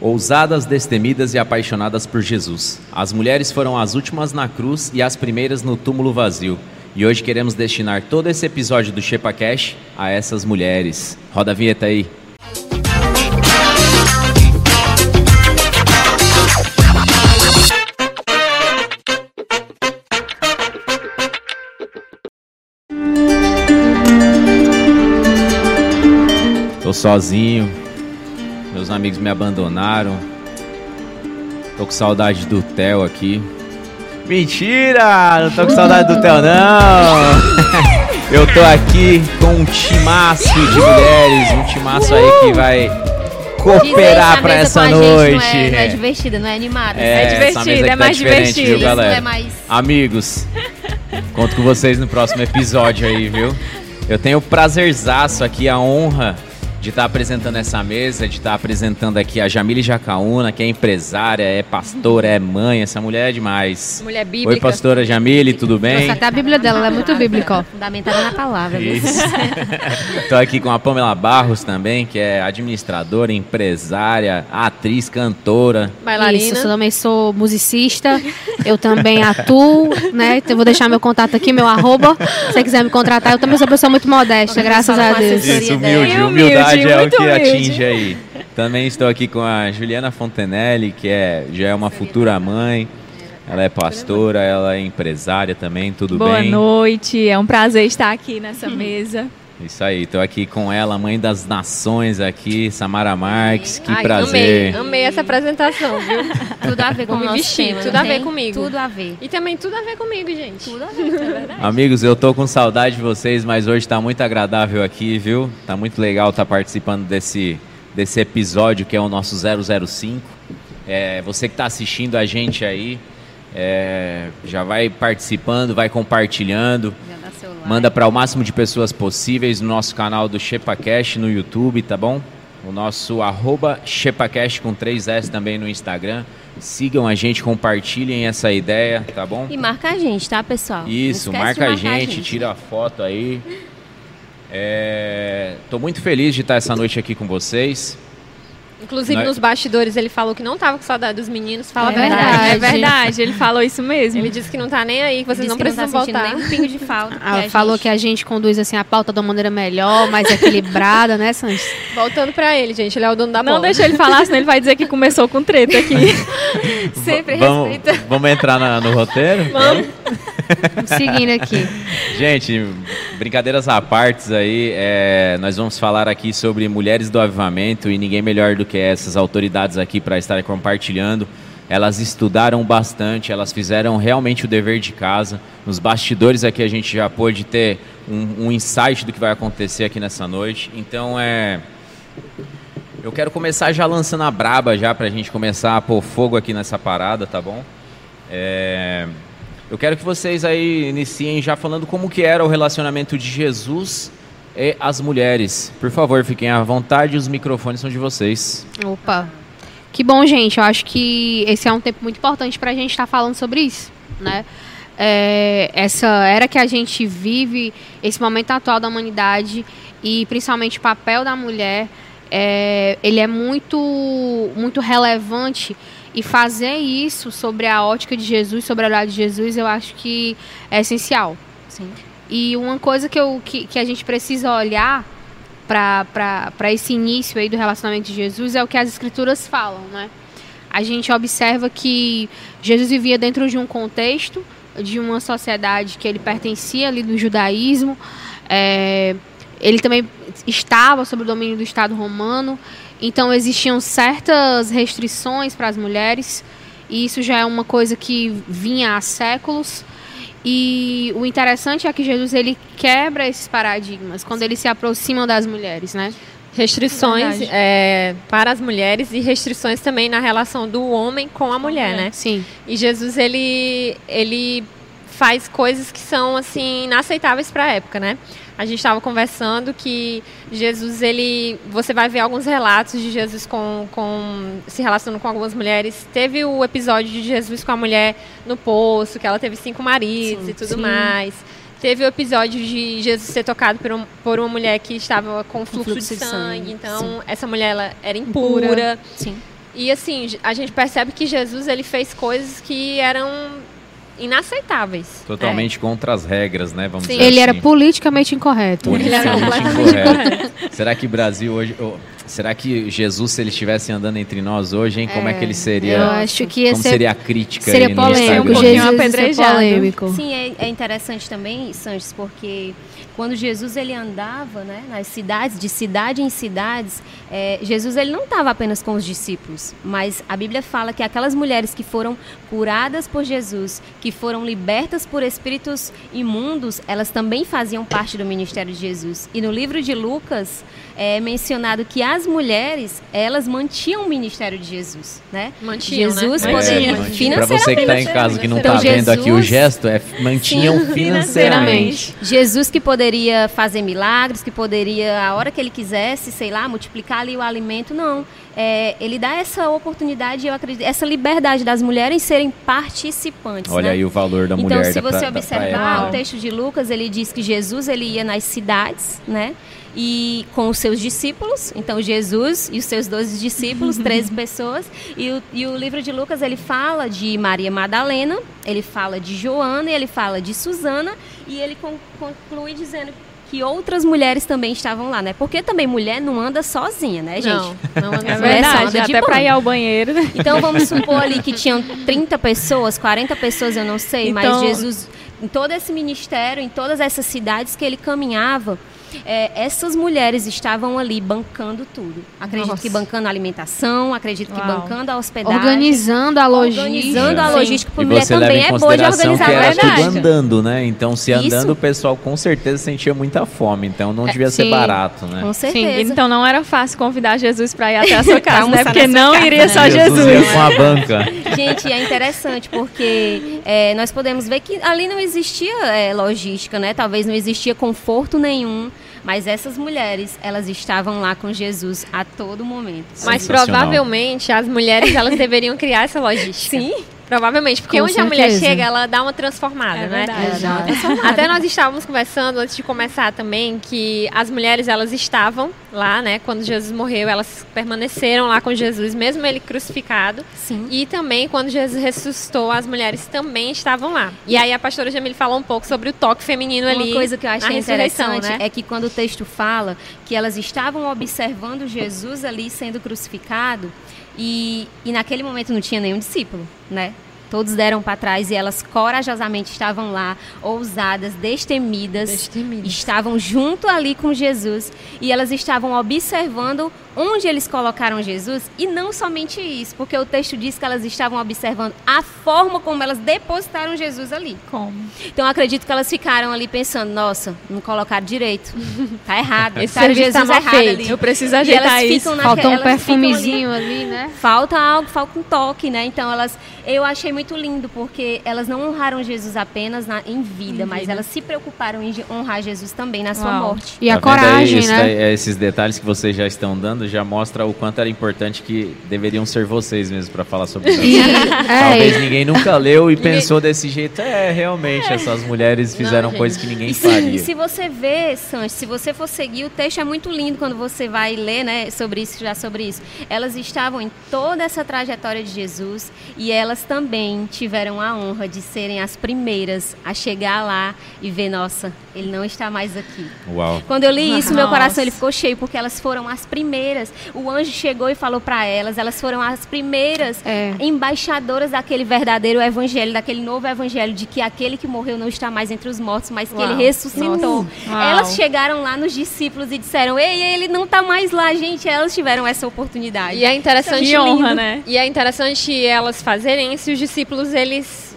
Ousadas, destemidas e apaixonadas por Jesus. As mulheres foram as últimas na cruz e as primeiras no túmulo vazio. E hoje queremos destinar todo esse episódio do Shepa Cash a essas mulheres. Roda a vinheta aí. Tô sozinho, meus amigos me abandonaram. Tô com saudade do Theo aqui. Mentira! Não tô com saudade do Theo, não! Eu tô aqui com um timaço de mulheres, um timaço aí que vai cooperar pra essa noite. Não é, não é divertida, não é animada. É, é divertido, é tá mais divertido, viu, galera? É mais... Amigos, conto com vocês no próximo episódio aí, viu? Eu tenho o prazerzaço aqui, a honra de estar tá apresentando essa mesa, de estar tá apresentando aqui a Jamile Jacaúna, que é empresária, é pastora, é mãe, essa mulher é demais. Mulher bíblica. Oi, pastora Jamile, tudo bem? Nossa, até a Bíblia dela, ela é muito bíblica, ó. Fundamentada na palavra. Isso. Estou aqui com a Pamela Barros também, que é administradora, empresária, atriz, cantora. Bailarina. Isso, eu também sou musicista, eu também atuo, né? Então vou deixar meu contato aqui, meu arroba, se você quiser me contratar. Eu também sou uma pessoa muito modesta, graças a Deus. Isso, humilde, humildade é o que humilde. atinge aí. Também estou aqui com a Juliana Fontenelle, que é, já é uma futura mãe. Ela é pastora, ela é empresária também, tudo Boa bem? Boa noite, é um prazer estar aqui nessa mesa. Isso aí, estou aqui com ela, mãe das nações aqui, Samara Marques, que Ai, prazer. Amei, amei essa apresentação, viu? tudo a ver com o nosso vestir, tema, tudo a ver comigo. Tudo a ver. E também tudo a ver comigo, gente. Tudo a ver, é verdade. Amigos, eu tô com saudade de vocês, mas hoje está muito agradável aqui, viu? Tá muito legal estar tá participando desse, desse episódio que é o nosso 005. É, você que está assistindo a gente aí, é, já vai participando, vai compartilhando. Manda para o máximo de pessoas possíveis no nosso canal do ShepaCast no YouTube, tá bom? O nosso arroba ShepaCast com 3S também no Instagram. Sigam a gente, compartilhem essa ideia, tá bom? E marca a gente, tá, pessoal? Isso, marca a gente, a gente, tira a foto aí. Estou é... muito feliz de estar essa noite aqui com vocês. Inclusive, Nós... nos bastidores, ele falou que não estava com saudade dos meninos. Fala é a verdade. verdade. É verdade, ele falou isso mesmo. Ele disse que não está nem aí, que vocês não precisam não tá voltar. nem um pingo de falta. Ah, que falou gente... que a gente conduz assim a pauta de uma maneira melhor, mais equilibrada, né, Sanches? Voltando para ele, gente, ele é o dono da Não bola. deixa ele falar, senão ele vai dizer que começou com treta aqui. Sempre vamos, respeita. Vamos entrar na, no roteiro? Vamos. Seguindo aqui. Gente, brincadeiras à parte aí, é, nós vamos falar aqui sobre mulheres do avivamento e ninguém melhor do que essas autoridades aqui para estarem compartilhando. Elas estudaram bastante, elas fizeram realmente o dever de casa. Nos bastidores aqui a gente já pôde ter um, um insight do que vai acontecer aqui nessa noite. Então é. Eu quero começar já lançando a braba já para a gente começar a pôr fogo aqui nessa parada, tá bom? É... Eu quero que vocês aí iniciem já falando como que era o relacionamento de Jesus e as mulheres. Por favor, fiquem à vontade, os microfones são de vocês. Opa. Que bom, gente. Eu acho que esse é um tempo muito importante para a gente estar tá falando sobre isso, né? É, essa era que a gente vive, esse momento atual da humanidade e principalmente o papel da mulher, é, ele é muito, muito relevante e fazer isso sobre a ótica de Jesus, sobre a olhar de Jesus, eu acho que é essencial. Sim. E uma coisa que, eu, que, que a gente precisa olhar para esse início aí do relacionamento de Jesus é o que as escrituras falam, né? A gente observa que Jesus vivia dentro de um contexto, de uma sociedade que ele pertencia ali do judaísmo, é, ele também estava sob o domínio do Estado romano, então existiam certas restrições para as mulheres, e isso já é uma coisa que vinha há séculos. E o interessante é que Jesus ele quebra esses paradigmas quando ele se aproxima das mulheres, né? Restrições é, para as mulheres e restrições também na relação do homem com a mulher, né? Sim. E Jesus ele ele faz coisas que são assim inaceitáveis para a época, né? A gente estava conversando que Jesus, ele, você vai ver alguns relatos de Jesus com, com se relacionando com algumas mulheres. Teve o episódio de Jesus com a mulher no poço, que ela teve cinco maridos sim, e tudo sim. mais. Teve o episódio de Jesus ser tocado por, um, por uma mulher que estava com fluxo, fluxo de, sangue. Sangue. Então, sim. essa mulher ela era impura. impura. Sim. E assim, a gente percebe que Jesus ele fez coisas que eram inaceitáveis. Totalmente é. contra as regras, né? Vamos Sim. dizer Ele assim. era politicamente incorreto. Ele era completamente incorreto. Será que Brasil hoje. Oh, será que Jesus, se ele estivesse andando entre nós hoje, hein, como é que ele é, seria? Eu acho que ia como ser, seria a crítica seria polêmico, um Jesus apedrejado. polêmico. Sim, é, é interessante também, Sanches, porque quando Jesus ele andava né, nas cidades, de cidade em cidades, é, Jesus ele não estava apenas com os discípulos, mas a Bíblia fala que aquelas mulheres que foram curadas por Jesus, que foram libertas por espíritos imundos, elas também faziam parte do ministério de Jesus. E no livro de Lucas é mencionado que as mulheres elas mantinham o ministério de Jesus, né? Mantinham, né? Jesus né? poderia é, financeiramente. Para você que está em casa que não está então, vendo Jesus, aqui o gesto, é mantinham sim, financeiramente. Jesus que poderia poderia fazer milagres, que poderia, a hora que ele quisesse, sei lá, multiplicar ali o alimento. Não. É, ele dá essa oportunidade, eu acredito, essa liberdade das mulheres serem participantes. Olha né? aí o valor da então, mulher. Então, se você pra, observar o texto de Lucas, ele diz que Jesus ele ia nas cidades, né? E com os seus discípulos, então Jesus e os seus doze discípulos, 13 pessoas, e o, e o livro de Lucas ele fala de Maria Madalena, ele fala de Joana, ele fala de Susana, e ele conclui dizendo que outras mulheres também estavam lá, né? Porque também mulher não anda sozinha, né, gente? Não, não anda é verdade, até para ir ao banheiro. Então vamos supor ali que tinham 30 pessoas, 40 pessoas, eu não sei, então... mas Jesus, em todo esse ministério, em todas essas cidades que ele caminhava, é, essas mulheres estavam ali bancando tudo. Acredito Nossa. que bancando a alimentação, acredito Uau. que bancando a hospedagem. Organizando a logística. Organizando a logística, porque mulher também é boa de organizar que era tudo andando, né? Então, se andando, Isso. o pessoal com certeza sentia muita fome. Então, não é, devia ser barato, né? Com certeza. Sim. Então, não era fácil convidar Jesus para ir até a sua casa, né? Porque não casa, iria né? só Jesus. Jesus. com a banca. Gente, é interessante porque é, nós podemos ver que ali não existia é, logística, né? Talvez não existia conforto nenhum. Mas essas mulheres, elas estavam lá com Jesus a todo momento. Mas provavelmente as mulheres elas deveriam criar essa logística. Sim. Provavelmente, porque Com onde certeza. a mulher chega, ela dá uma transformada, é né? Verdade. Até nós estávamos conversando antes de começar também que as mulheres elas estavam lá, né? Quando Jesus morreu, elas permaneceram lá com Jesus, mesmo ele crucificado. Sim. E também quando Jesus ressuscitou, as mulheres também estavam lá. E aí a pastora Jamile falou um pouco sobre o toque feminino Uma ali. Uma coisa que eu achei interessante né? é que quando o texto fala que elas estavam observando Jesus ali sendo crucificado, e, e naquele momento não tinha nenhum discípulo, né? Todos deram para trás e elas corajosamente estavam lá, ousadas, destemidas, destemidas, estavam junto ali com Jesus e elas estavam observando onde eles colocaram Jesus e não somente isso, porque o texto diz que elas estavam observando a forma como elas depositaram Jesus ali. Como? Então eu acredito que elas ficaram ali pensando, nossa, não colocaram direito, tá errado, esse Jesus tá errado feito. ali. Eu preciso ajeitar isso. Falta um perfumezinho ali, ali, né? Falta algo, falta um toque, né? Então elas, eu achei muito lindo porque elas não honraram Jesus apenas na, em, vida, em mas vida. elas se preocuparam em honrar Jesus também na sua Uau. morte. E a tá coragem, aí, né? É, esses detalhes que vocês já estão dando já mostra o quanto era importante que deveriam ser vocês mesmo para falar sobre isso. é, Talvez ninguém nunca leu e pensou desse jeito. É, realmente, é. essas mulheres fizeram não, coisas que ninguém faria. E se você vê, Sanches, se você for seguir, o texto é muito lindo quando você vai ler né, sobre isso, já sobre isso. Elas estavam em toda essa trajetória de Jesus e elas também tiveram a honra de serem as primeiras a chegar lá e ver, nossa, ele não está mais aqui. Uau. Quando eu li isso, nossa. meu coração ele ficou cheio, porque elas foram as primeiras. O anjo chegou e falou para elas, elas foram as primeiras é. embaixadoras daquele verdadeiro evangelho, daquele novo evangelho, de que aquele que morreu não está mais entre os mortos, mas que Uau. ele ressuscitou. Elas chegaram lá nos discípulos e disseram, ei, ele não está mais lá, gente. Elas tiveram essa oportunidade. E é interessante, que honra, né? E é interessante elas fazerem isso, os discípulos eles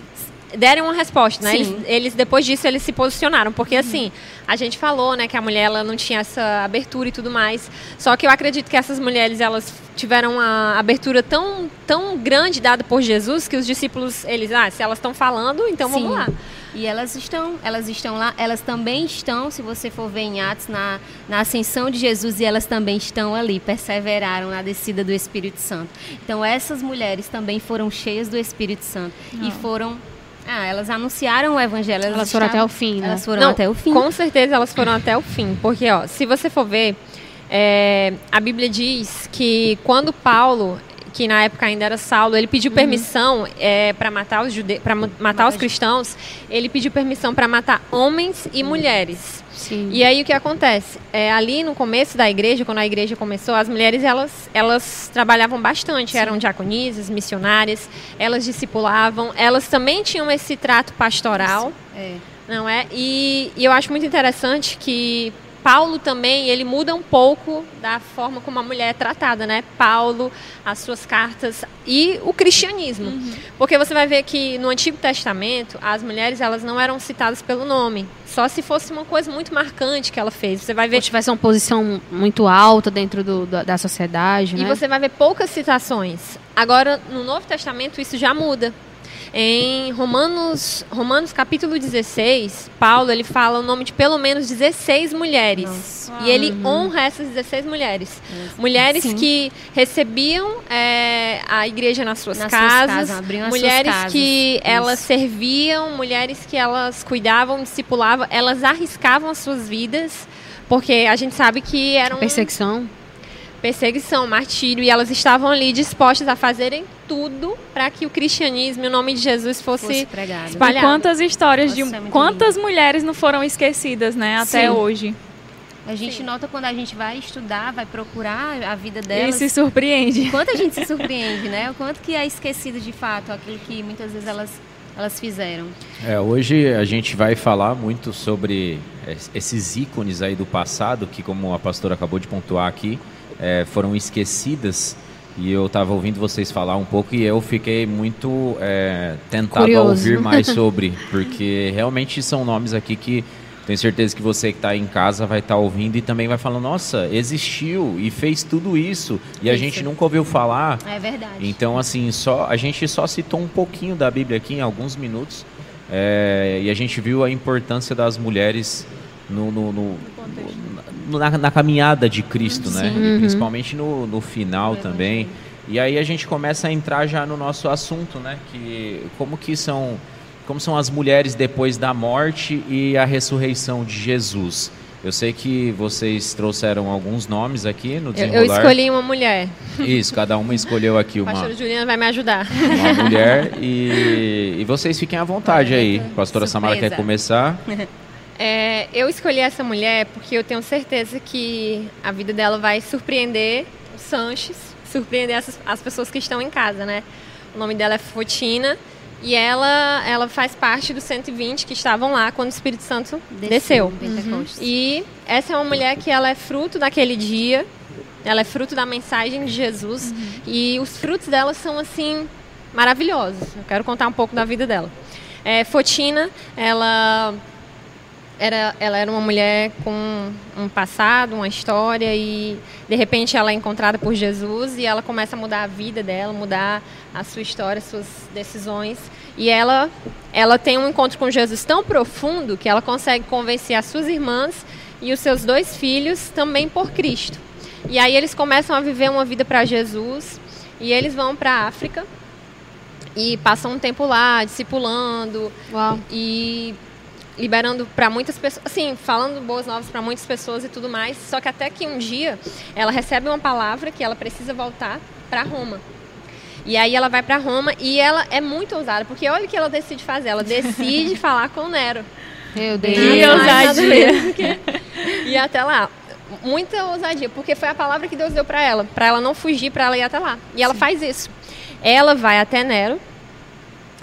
deram uma resposta, né? Eles, eles, depois disso eles se posicionaram, porque uhum. assim a gente falou, né, que a mulher ela não tinha essa abertura e tudo mais. Só que eu acredito que essas mulheres elas tiveram uma abertura tão tão grande dada por Jesus que os discípulos eles, ah, se elas estão falando, então Sim. vamos lá. E elas estão, elas estão lá, elas também estão, se você for ver em Atos, na, na ascensão de Jesus, e elas também estão ali, perseveraram na descida do Espírito Santo. Então essas mulheres também foram cheias do Espírito Santo Não. e foram ah, elas anunciaram o evangelho. Elas, elas foram até o fim, né? Elas foram Não, até o fim. Com certeza elas foram até o fim. Porque, ó, se você for ver, é, a Bíblia diz que quando Paulo que na época ainda era Saulo, ele pediu uhum. permissão é, para matar os jude... para matar os cristãos. Ele pediu permissão para matar homens e mulheres. Sim. E aí o que acontece? É, ali no começo da igreja, quando a igreja começou, as mulheres elas, elas trabalhavam bastante, Sim. eram diaconisas, missionárias, elas discipulavam, elas também tinham esse trato pastoral. É. Não é? E, e eu acho muito interessante que Paulo também, ele muda um pouco da forma como a mulher é tratada, né? Paulo, as suas cartas e o cristianismo. Uhum. Porque você vai ver que no Antigo Testamento, as mulheres elas não eram citadas pelo nome. Só se fosse uma coisa muito marcante que ela fez. Você vai ver. Ou tivesse uma posição muito alta dentro do, da, da sociedade, E né? você vai ver poucas citações. Agora, no Novo Testamento, isso já muda. Em Romanos, Romanos capítulo 16, Paulo ele fala o nome de pelo menos 16 mulheres. Nossa. E ele uhum. honra essas 16 mulheres. Nossa. Mulheres Sim. que recebiam é, a igreja nas suas nas casas, suas casas mulheres suas que Isso. elas serviam, mulheres que elas cuidavam, discipulavam, elas arriscavam as suas vidas, porque a gente sabe que eram. Perseguição perseguição, martírio, e elas estavam ali dispostas a fazerem tudo para que o cristianismo e o nome de Jesus fosse, fosse espalhado. E quantas histórias de quantas lindo. mulheres não foram esquecidas, né, até Sim. hoje? A gente Sim. nota quando a gente vai estudar, vai procurar a vida delas. E se surpreende. Quanto a gente se surpreende, né? O quanto que é esquecido de fato aquilo que muitas vezes elas elas fizeram. É, hoje a gente vai falar muito sobre esses ícones aí do passado, que como a pastora acabou de pontuar aqui, é, foram esquecidas. E eu estava ouvindo vocês falar um pouco e eu fiquei muito é, tentado Curioso. a ouvir mais sobre, porque realmente são nomes aqui que tenho certeza que você que está em casa vai estar tá ouvindo e também vai falar, nossa, existiu e fez tudo isso e isso. a gente nunca ouviu falar. É verdade. Então, assim, só a gente só citou um pouquinho da Bíblia aqui em alguns minutos é, e a gente viu a importância das mulheres no, no, no, na, na, caminhada de Cristo, né? Sim. né? Uhum. Principalmente no, no final também. E aí a gente começa a entrar já no nosso assunto, né? Que como que são como são as mulheres depois da morte e a ressurreição de Jesus. Eu sei que vocês trouxeram alguns nomes aqui no desenrolar. Eu, eu escolhi uma mulher. Isso, cada uma escolheu aqui uma. Pastora Juliana vai me ajudar. Uma mulher e, e vocês fiquem à vontade aí. A pastora Surpresa. Samara quer começar. É, eu escolhi essa mulher porque eu tenho certeza que a vida dela vai surpreender o Sanches, surpreender as, as pessoas que estão em casa, né? O nome dela é Fotina e ela, ela faz parte dos 120 que estavam lá quando o Espírito Santo desceu. desceu. Uhum. E essa é uma mulher que ela é fruto daquele dia, ela é fruto da mensagem de Jesus uhum. e os frutos dela são assim maravilhosos. Eu quero contar um pouco da vida dela. É, Fotina, ela era, ela era uma mulher com um passado, uma história e de repente ela é encontrada por Jesus e ela começa a mudar a vida dela, mudar a sua história, suas decisões e ela ela tem um encontro com Jesus tão profundo que ela consegue convencer as suas irmãs e os seus dois filhos também por Cristo. E aí eles começam a viver uma vida para Jesus e eles vão para a África e passam um tempo lá discipulando Uau. e liberando para muitas pessoas, assim, falando boas novas para muitas pessoas e tudo mais. Só que até que um dia ela recebe uma palavra que ela precisa voltar para Roma. E aí ela vai para Roma e ela é muito ousada, porque olha o que ela decide fazer. Ela decide falar com Nero. Meu Deus. Que ousadia. E até lá. Muita ousadia, porque foi a palavra que Deus deu para ela, para ela não fugir, para ela ir até lá. E ela Sim. faz isso. Ela vai até Nero,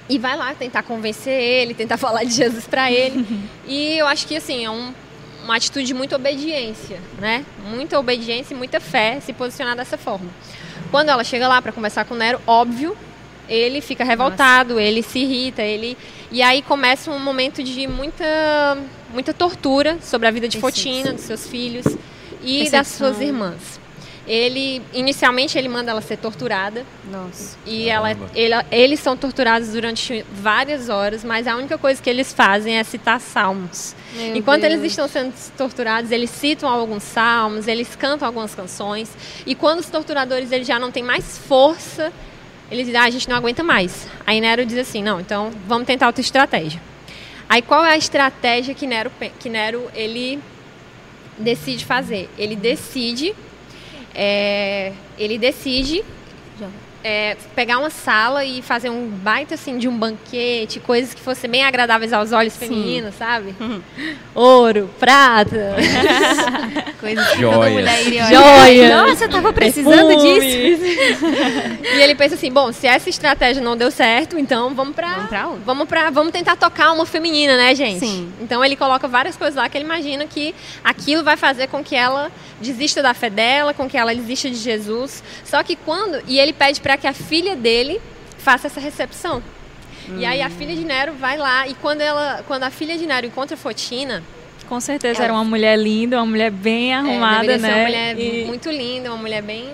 e vai lá tentar convencer ele, tentar falar de Jesus para ele. e eu acho que assim, é um, uma atitude de muita obediência, né? Muita obediência e muita fé se posicionar dessa forma. Quando ela chega lá para conversar com Nero, óbvio, ele fica revoltado, Nossa. ele se irrita, ele e aí começa um momento de muita muita tortura sobre a vida de Fotina, dos seus filhos e das suas irmãs. Ele, inicialmente, ele manda ela ser torturada. Nossa. E ela, ele, eles são torturados durante várias horas, mas a única coisa que eles fazem é citar salmos. Meu Enquanto Deus. eles estão sendo torturados, eles citam alguns salmos, eles cantam algumas canções. E quando os torturadores eles já não têm mais força, eles dizem, ah, a gente não aguenta mais. Aí Nero diz assim, não, então vamos tentar outra estratégia. Aí qual é a estratégia que Nero, que Nero ele decide fazer? Ele decide é, ele decide é, pegar uma sala e fazer um baita assim de um banquete, coisas que fossem bem agradáveis aos olhos Sim. femininos, sabe? Uhum. Ouro, prata, coisas que Joias. toda mulher iria Joia. Nossa, eu tava precisando disso. e ele pensa assim, bom, se essa estratégia não deu certo, então vamos pra, vamos pra, vamos pra vamos tentar tocar uma feminina, né, gente? Sim. Então ele coloca várias coisas lá que ele imagina que aquilo vai fazer com que ela desista da fé dela, com que ela desista de Jesus. Só que quando e ele pede para que a filha dele faça essa recepção. Hum. E aí a filha de Nero vai lá e quando ela, quando a filha de Nero encontra Fotina, com certeza ela... era uma mulher linda, uma mulher bem é, arrumada, é, né? uma mulher e... muito linda, uma mulher bem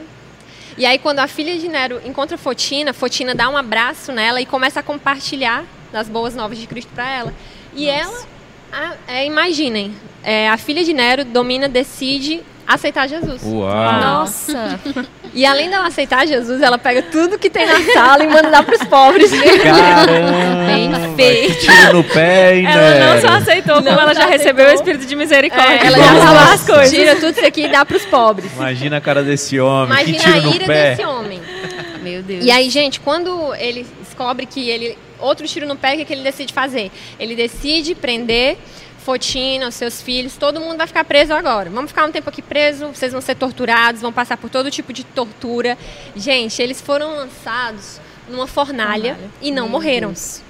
e aí, quando a filha de Nero encontra Fotina, Fotina dá um abraço nela e começa a compartilhar das boas novas de Cristo para ela. E Nossa. ela, a, é, imaginem, é, a filha de Nero domina, decide aceitar Jesus. Uau! Nossa! E além dela aceitar Jesus, ela pega tudo que tem na sala e manda dar para os pobres. Caramba! Bem feio. Tiro no pé, hein, Ela não só aceitou, como ela já recebeu o espírito de misericórdia. É, ela já falou as coisas. Tira tudo isso aqui e dá para os pobres. Imagina a cara desse homem. Imagina que tiro a ira no pé. desse homem. Meu Deus. E aí, gente, quando ele descobre que ele outro tiro no pé, o que, é que ele decide fazer? Ele decide prender Fotina, os seus filhos, todo mundo vai ficar preso agora. Vamos ficar um tempo aqui preso, vocês vão ser torturados, vão passar por todo tipo de tortura. Gente, eles foram lançados numa fornalha, fornalha. e não Meu morreram. Deus.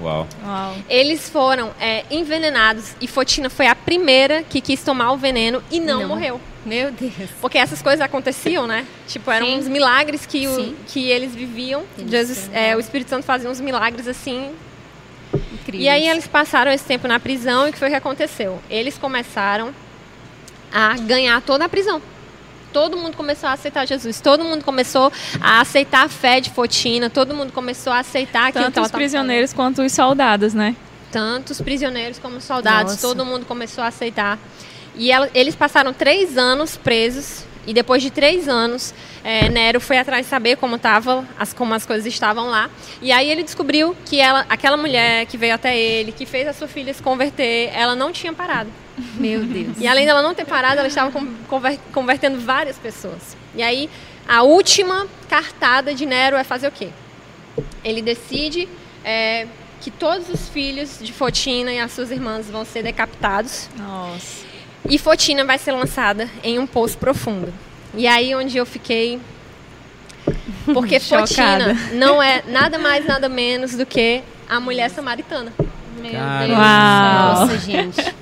Uau. Uau. Eles foram é, envenenados e Fotina foi a primeira que quis tomar o veneno e não, não. morreu. Meu Deus. Porque essas coisas aconteciam, né? Tipo, eram Sim. uns milagres que, o, que eles viviam. Jesus, é, o Espírito Santo fazia uns milagres assim Incrível. E aí eles passaram esse tempo na prisão e o que foi que aconteceu? Eles começaram a ganhar toda a prisão. Todo mundo começou a aceitar Jesus, todo mundo começou a aceitar a fé de Fotina, todo mundo começou a aceitar aquilo Tanto os prisioneiros quanto os soldados, né? Tanto os prisioneiros como os soldados, Nossa. todo mundo começou a aceitar. E ela, eles passaram três anos presos e depois de três anos, é, Nero foi atrás de saber como tava, as, como as coisas estavam lá. E aí ele descobriu que ela, aquela mulher que veio até ele, que fez a sua filha se converter, ela não tinha parado. Meu Deus. E além dela não ter parado, ela estava convertendo várias pessoas. E aí a última cartada de Nero é fazer o quê? Ele decide é, que todos os filhos de Fotina e as suas irmãs vão ser decapitados. Nossa. E Fotina vai ser lançada em um poço profundo. E aí onde eu fiquei. Porque Fotina não é nada mais, nada menos do que a mulher samaritana. Meu Deus. Uau. Nossa, gente.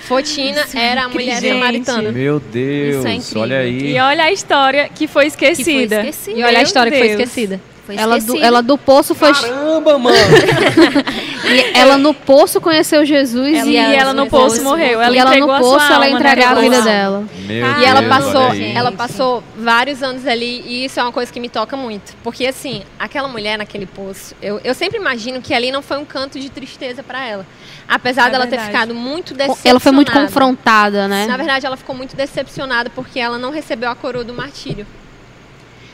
Fotina Isso era a mulher gente. samaritana. Meu Deus, é olha aí. E olha a história que foi esquecida. Que foi esquecida. E olha a história Deus. que foi esquecida. Ela, do, ela do poço foi. Caramba, mano! ela no poço conheceu Jesus ela, e, ela, ela no poço morreu. Ela e ela no poço ela entregava a vida dela. Meu e ela passou, ela passou vários anos ali e isso é uma coisa que me toca muito, porque assim, aquela mulher naquele poço, eu, eu sempre imagino que ali não foi um canto de tristeza para ela. Apesar é dela verdade. ter ficado muito decepcionada. Ela foi muito confrontada, né? Na verdade, ela ficou muito decepcionada porque ela não recebeu a coroa do martírio.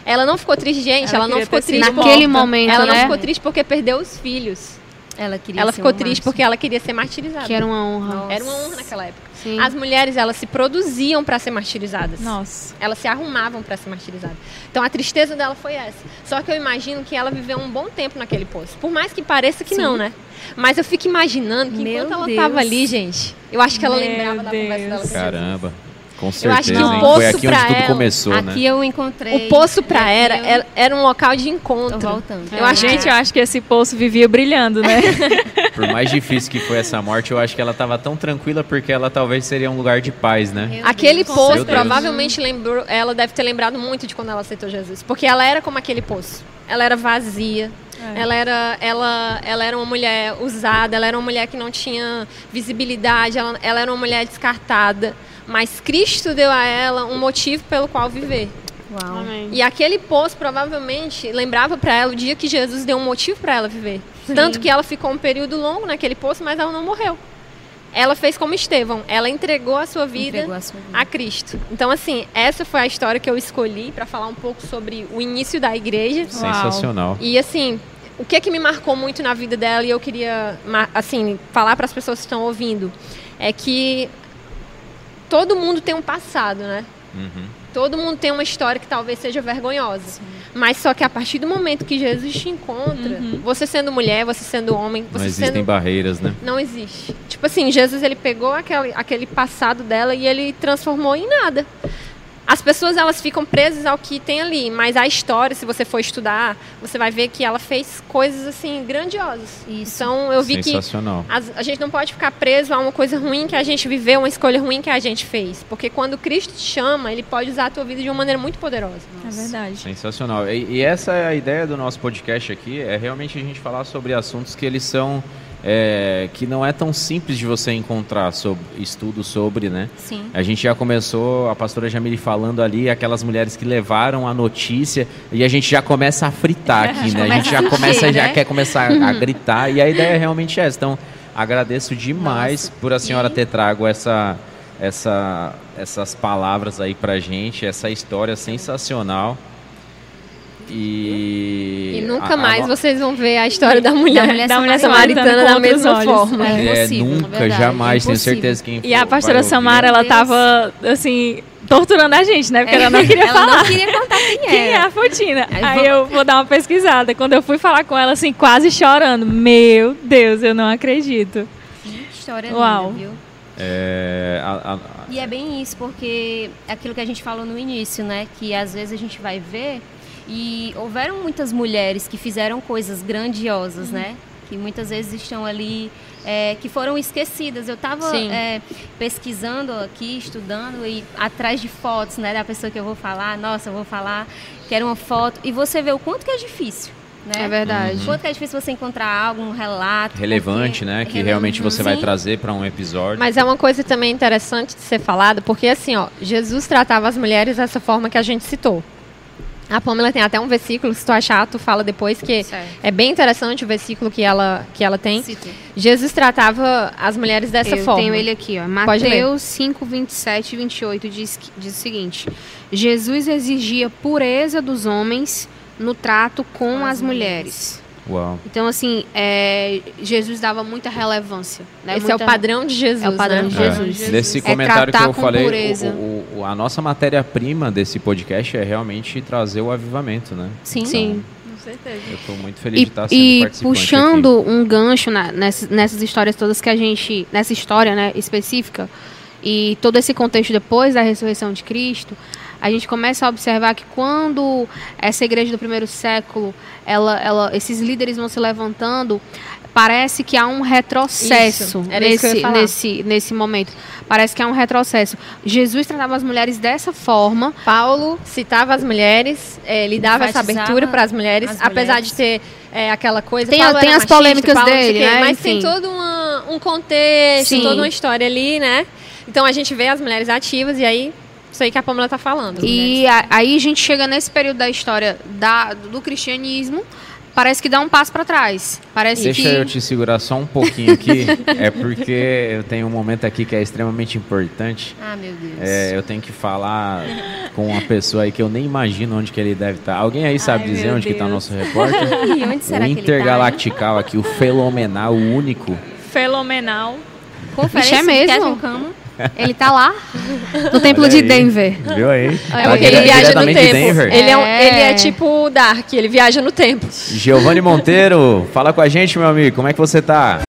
Ela não ficou triste, gente. Ela, ela não ficou triste naquele momento. Ela né? não ficou triste porque perdeu os filhos. Ela queria Ela ficou triste porque ela queria ser martirizada. Que era uma honra. Nossa. Era uma honra naquela época. Sim. As mulheres, elas se produziam para ser martirizadas. Nossa. Elas se arrumavam para ser martirizadas. Então a tristeza dela foi essa. Só que eu imagino que ela viveu um bom tempo naquele poço. Por mais que pareça que Sim. não, né? Mas eu fico imaginando que Meu enquanto ela estava ali, gente, eu acho que ela Meu lembrava Deus. da conversa dela com Caramba. Com certeza, eu acho que o poço Foi aqui onde tudo começou, aqui né? Aqui eu encontrei. O poço para ela era, era um local de encontro. Tô voltando. Eu acho, gente, eu acho que esse poço vivia brilhando, né? Por mais difícil que foi essa morte, eu acho que ela estava tão tranquila porque ela talvez seria um lugar de paz, né? Meu aquele Deus. poço provavelmente lembrou, ela deve ter lembrado muito de quando ela aceitou Jesus, porque ela era como aquele poço. Ela era vazia, é. Ela, era, ela, ela era uma mulher usada, ela era uma mulher que não tinha visibilidade, ela, ela era uma mulher descartada. Mas Cristo deu a ela um motivo pelo qual viver. Uau. E aquele poço provavelmente lembrava para ela o dia que Jesus deu um motivo para ela viver. Sim. Tanto que ela ficou um período longo naquele poço, mas ela não morreu. Ela fez como Estevão, ela entregou a sua vida, a, sua vida. a, Cristo. Então, assim, essa foi a história que eu escolhi para falar um pouco sobre o início da igreja. Sensacional. Uau. E, assim, o que é que me marcou muito na vida dela e eu queria, assim, falar para as pessoas que estão ouvindo é que todo mundo tem um passado, né? Uhum. Todo mundo tem uma história que talvez seja vergonhosa. Sim. Mas só que a partir do momento que Jesus te encontra, uhum. você sendo mulher, você sendo homem, você Não existem sendo... barreiras, né? Não existe. Tipo assim, Jesus ele pegou aquele, aquele passado dela e ele transformou em nada as pessoas elas ficam presas ao que tem ali, mas a história, se você for estudar, você vai ver que ela fez coisas assim grandiosas. Isso. Então eu vi que a, a, gente não pode ficar preso a uma coisa ruim que a gente viveu, uma escolha ruim que a gente fez, porque quando Cristo te chama, ele pode usar a tua vida de uma maneira muito poderosa. Nossa. É verdade. Sensacional. E, e essa é a ideia do nosso podcast aqui, é realmente a gente falar sobre assuntos que eles são é, que não é tão simples de você encontrar sobre, estudo sobre, né? Sim. A gente já começou, a pastora Jamile falando ali, aquelas mulheres que levaram a notícia, e a gente já começa a fritar aqui, né? A gente já começa, já né? quer começar a gritar, e a ideia é realmente essa. Então, agradeço demais Nossa, por a senhora ter trago essa, essa, essas palavras aí pra gente, essa história sensacional. E, e nunca a, mais a... vocês vão ver a história da mulher, da mulher, da mulher samaritana, da mesma forma. É, é nunca, jamais, tenho certeza que E a pastora Samara, ela estava assim, torturando a gente, né? Porque é, ela não queria ela falar. Ela não queria contar quem, quem é a Fotina. Aí, Aí eu vou dar uma pesquisada. Quando eu fui falar com ela, assim, quase chorando. Meu Deus, eu não acredito. Que história Uau. linda, viu? É, a, a, e é bem isso, porque aquilo que a gente falou no início, né? Que às vezes a gente vai ver e houveram muitas mulheres que fizeram coisas grandiosas, uhum. né? Que muitas vezes estão ali, é, que foram esquecidas. Eu estava é, pesquisando aqui, estudando e atrás de fotos, né? Da pessoa que eu vou falar. Nossa, eu vou falar. Quero uma foto. E você vê o quanto que é difícil. Né? É verdade. Uhum. Quanto que é difícil você encontrar algum relato. Relevante, porque... né? Que realmente você vai trazer para um episódio. Mas é uma coisa também interessante de ser falada, porque assim, ó, Jesus tratava as mulheres dessa forma que a gente citou. A Pamela tem até um versículo, se tu achar, tu fala depois, que certo. é bem interessante o versículo que ela, que ela tem. Cito. Jesus tratava as mulheres dessa Eu forma. Eu tenho ele aqui, ó. Mateus 5, 27 e 28 diz, diz o seguinte: Jesus exigia pureza dos homens no trato com, com as, as mulheres. mulheres. Uau. Então, assim, é, Jesus dava muita relevância. Né? Esse muita... é o padrão de Jesus. É o padrão né? de Jesus. É. Nesse é comentário que eu falei, o, o, a nossa matéria-prima desse podcast é realmente trazer o avivamento, né? Sim, então, sim. Com certeza. Eu estou muito feliz e, de estar sendo e participante puxando aqui. um gancho na, nessas, nessas histórias todas que a gente, nessa história né, específica, e todo esse contexto depois da ressurreição de Cristo, a gente começa a observar que quando essa igreja do primeiro século, ela, ela, esses líderes vão se levantando, parece que há um retrocesso nesse, nesse, nesse momento. Parece que há um retrocesso. Jesus tratava as mulheres dessa forma. Paulo citava as mulheres, é, ele dava essa abertura para as mulheres, apesar de ter é, aquela coisa. Tem, tem as machista, polêmicas Paulo, dele, né? Mas Enfim. tem todo uma, um contexto, Sim. toda uma história ali, né? Então a gente vê as mulheres ativas e aí isso aí que a Pamela está falando. E a, aí a gente chega nesse período da história da, do cristianismo, parece que dá um passo para trás. Parece Deixa que... eu te segurar só um pouquinho aqui, é porque eu tenho um momento aqui que é extremamente importante. Ah, meu Deus. É, eu tenho que falar com uma pessoa aí que eu nem imagino onde que ele deve estar. Tá. Alguém aí sabe Ai, dizer onde Deus. que está o nosso repórter? E onde será o intergalactical que ele tá, aqui, o fenomenal, o único. Fenomenal. Conferência Ixi, é mesmo? Ele tá lá no templo de Denver. Viu aí? É porque ele viaja no tempo. Ele é, um, ele é tipo Dark, ele viaja no tempo. Giovanni Monteiro, fala com a gente, meu amigo. Como é que você tá?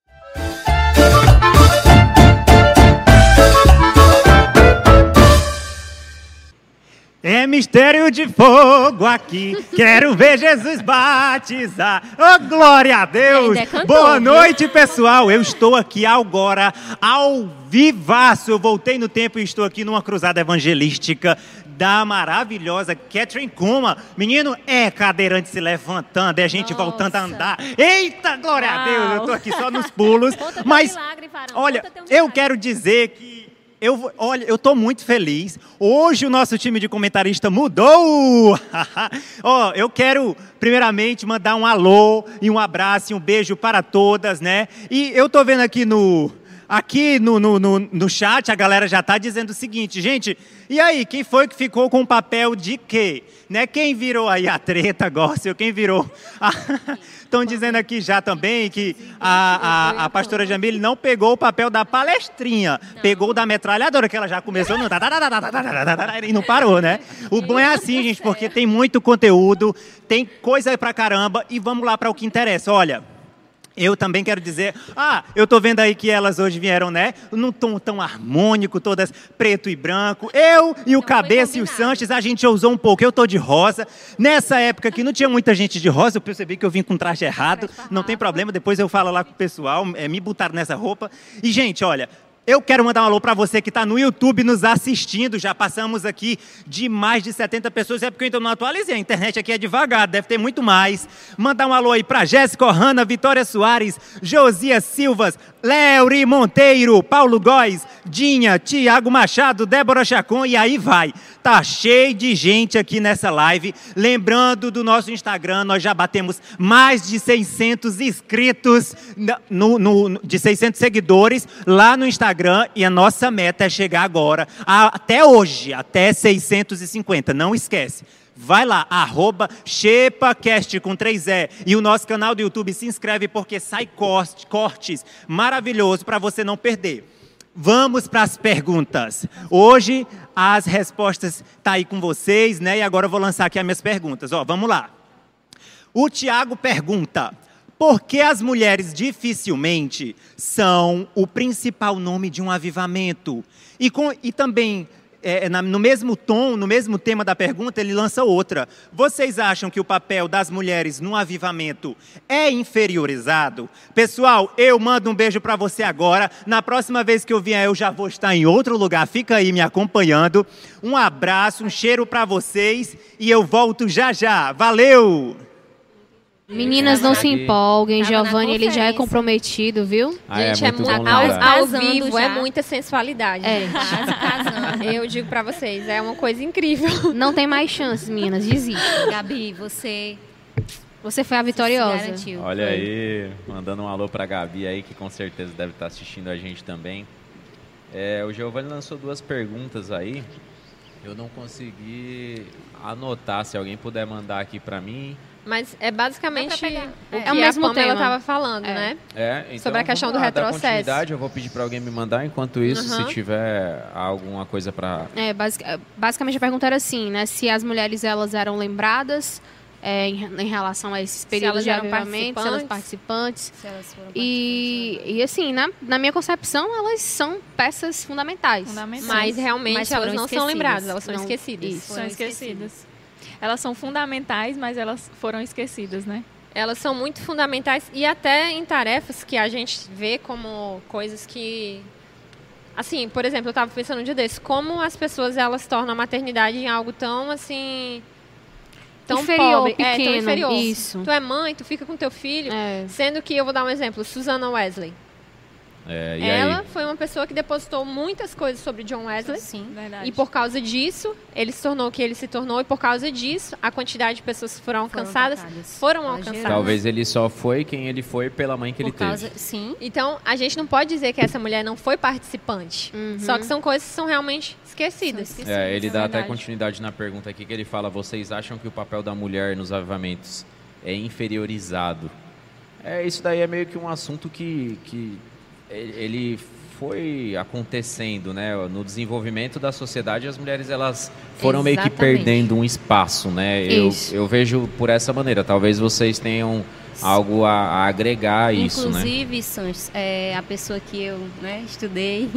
É mistério de fogo aqui. Quero ver Jesus batizar. Oh, glória a Deus! É Boa noite, pessoal. Eu estou aqui agora ao vivaço. Eu voltei no tempo e estou aqui numa cruzada evangelística da maravilhosa Catherine Kuma. Menino, é cadeirante se levantando, é gente Nossa. voltando a andar. Eita, glória Uau. a Deus! Eu estou aqui só nos pulos. Mas, milagre, olha, eu quero dizer que eu, olha, eu estou muito feliz. Hoje o nosso time de comentarista mudou. oh, eu quero, primeiramente, mandar um alô e um abraço e um beijo para todas, né? E eu estou vendo aqui no, aqui no, no, no, no chat a galera já está dizendo o seguinte, gente, e aí, quem foi que ficou com o papel de quê? Né? Quem virou aí a treta, Gócio? Quem virou? Estão dizendo aqui já também que a, a, a pastora Jamile não pegou o papel da palestrinha, pegou da metralhadora, que ela já começou no... e não parou, né? O bom é assim, gente, porque tem muito conteúdo, tem coisa pra caramba, e vamos lá para o que interessa. Olha... Eu também quero dizer, ah, eu estou vendo aí que elas hoje vieram, né, num tom tão harmônico, todas preto e branco. Eu e o Cabeça e o Sanches, a gente ousou um pouco. Eu estou de rosa. Nessa época que não tinha muita gente de rosa, eu percebi que eu vim com traje errado. Não tem problema, depois eu falo lá com o pessoal, é, me botaram nessa roupa. E, gente, olha, eu quero mandar um alô para você que está no YouTube nos assistindo. Já passamos aqui de mais de 70 pessoas. É porque eu ainda não atualizei. A internet aqui é devagar, deve ter muito mais. Mandar um alô aí para Jéssica Ohana, Vitória Soares, Josias Silvas, Léuri Monteiro, Paulo Góes, Dinha, Tiago Machado, Débora Chacon e aí vai. Tá cheio de gente aqui nessa live. Lembrando do nosso Instagram, nós já batemos mais de 600 inscritos, no, no, de 600 seguidores lá no Instagram e a nossa meta é chegar agora, até hoje, até 650. Não esquece. Vai lá, arroba ShepaCast com 3E. E o nosso canal do YouTube se inscreve porque sai cortes maravilhoso para você não perder. Vamos para as perguntas. Hoje as respostas tá aí com vocês, né? E agora eu vou lançar aqui as minhas perguntas. Ó, vamos lá. O Tiago pergunta: por que as mulheres dificilmente são o principal nome de um avivamento? E, com, e também é, é, na, no mesmo tom, no mesmo tema da pergunta, ele lança outra. Vocês acham que o papel das mulheres no avivamento é inferiorizado? Pessoal, eu mando um beijo para você agora. Na próxima vez que eu vier, eu já vou estar em outro lugar. Fica aí me acompanhando. Um abraço, um cheiro para vocês e eu volto já já. Valeu! Meninas, não se empolguem. Giovanni, ele já é comprometido, viu? Ah, é gente, é, muito ao, ao, ao vivo é muita sensualidade. É. Eu digo pra vocês, é uma coisa incrível. Não tem mais chances, meninas. Desiste. Gabi, você... Você foi a vitoriosa. Olha aí, mandando um alô pra Gabi aí, que com certeza deve estar assistindo a gente também. É, o Giovanni lançou duas perguntas aí. Eu não consegui anotar. Se alguém puder mandar aqui pra mim... Mas é basicamente o que é o mesmo a Pamela estava falando, é. né? É, então, Sobre a questão do retrocesso. Eu vou pedir para alguém me mandar. Enquanto isso, uhum. se tiver alguma coisa para... É, basic, basicamente a pergunta era assim, né? Se as mulheres elas eram lembradas é, em, em, relação a esses períodos de avivamento, se elas participantes. Se elas foram e, e assim, na, na minha concepção, elas são peças fundamentais. fundamentais. Mas realmente Mas elas não esquecidas. são lembradas, elas são não, esquecidas. Isso. São esquecidas elas são fundamentais, mas elas foram esquecidas, né? Elas são muito fundamentais e até em tarefas que a gente vê como coisas que assim, por exemplo, eu estava pensando um dia desse, como as pessoas elas tornam a maternidade em algo tão assim tão inferior, pobre, pequeno, é, tão inferior. Isso. Tu é mãe, tu fica com teu filho, é. sendo que eu vou dar um exemplo, Susana Wesley. É, ela aí? foi uma pessoa que depositou muitas coisas sobre John Wesley. Sim, verdade. E por causa disso, ele se tornou o que ele se tornou. E por causa disso, a quantidade de pessoas que foram alcançadas foram, foram alcançadas. Talvez ele só foi quem ele foi pela mãe que por ele causa, teve. Sim. Então, a gente não pode dizer que essa mulher não foi participante. Uhum. Só que são coisas que são realmente esquecidas. São esquecidas é, ele dá até continuidade na pergunta aqui que ele fala: vocês acham que o papel da mulher nos avivamentos é inferiorizado? É, isso daí é meio que um assunto que, que ele foi acontecendo, né, no desenvolvimento da sociedade, as mulheres elas foram Exatamente. meio que perdendo um espaço, né? Eu, eu vejo por essa maneira. Talvez vocês tenham algo a, a agregar a isso, né? Inclusive, é, a pessoa que eu né, estudei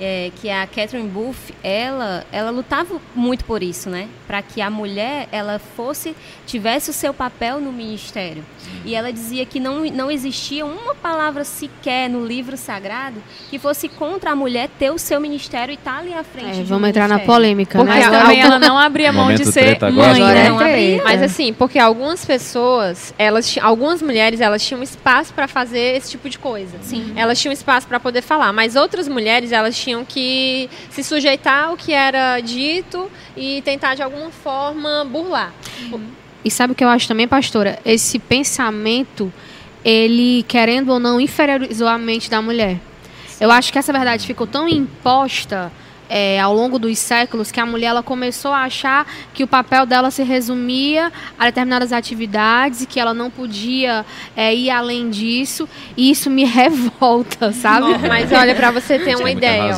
é, que é a Catherine Booth, ela, ela lutava muito por isso, né? Para que a mulher ela fosse tivesse o seu papel no ministério. E ela dizia que não, não existia uma palavra sequer no livro sagrado que fosse contra a mulher ter o seu ministério e estar tá ali à frente. É, vamos entrar na polêmica, porque né? também ela não abria mão de ser mãe, né? Não abria. Mas assim, porque algumas pessoas, elas, algumas mulheres, elas tinham espaço para fazer esse tipo de coisa. Sim. Elas tinham espaço para poder falar, mas outras mulheres, elas tinham que se sujeitar ao que era dito e tentar de alguma forma burlar. E sabe o que eu acho também, pastora? Esse pensamento, ele, querendo ou não, inferiorizou a mente da mulher. Eu acho que essa verdade ficou tão imposta é, ao longo dos séculos que a mulher ela começou a achar que o papel dela se resumia a determinadas atividades e que ela não podia é, ir além disso e isso me revolta, sabe? Mas olha para você ter uma ideia,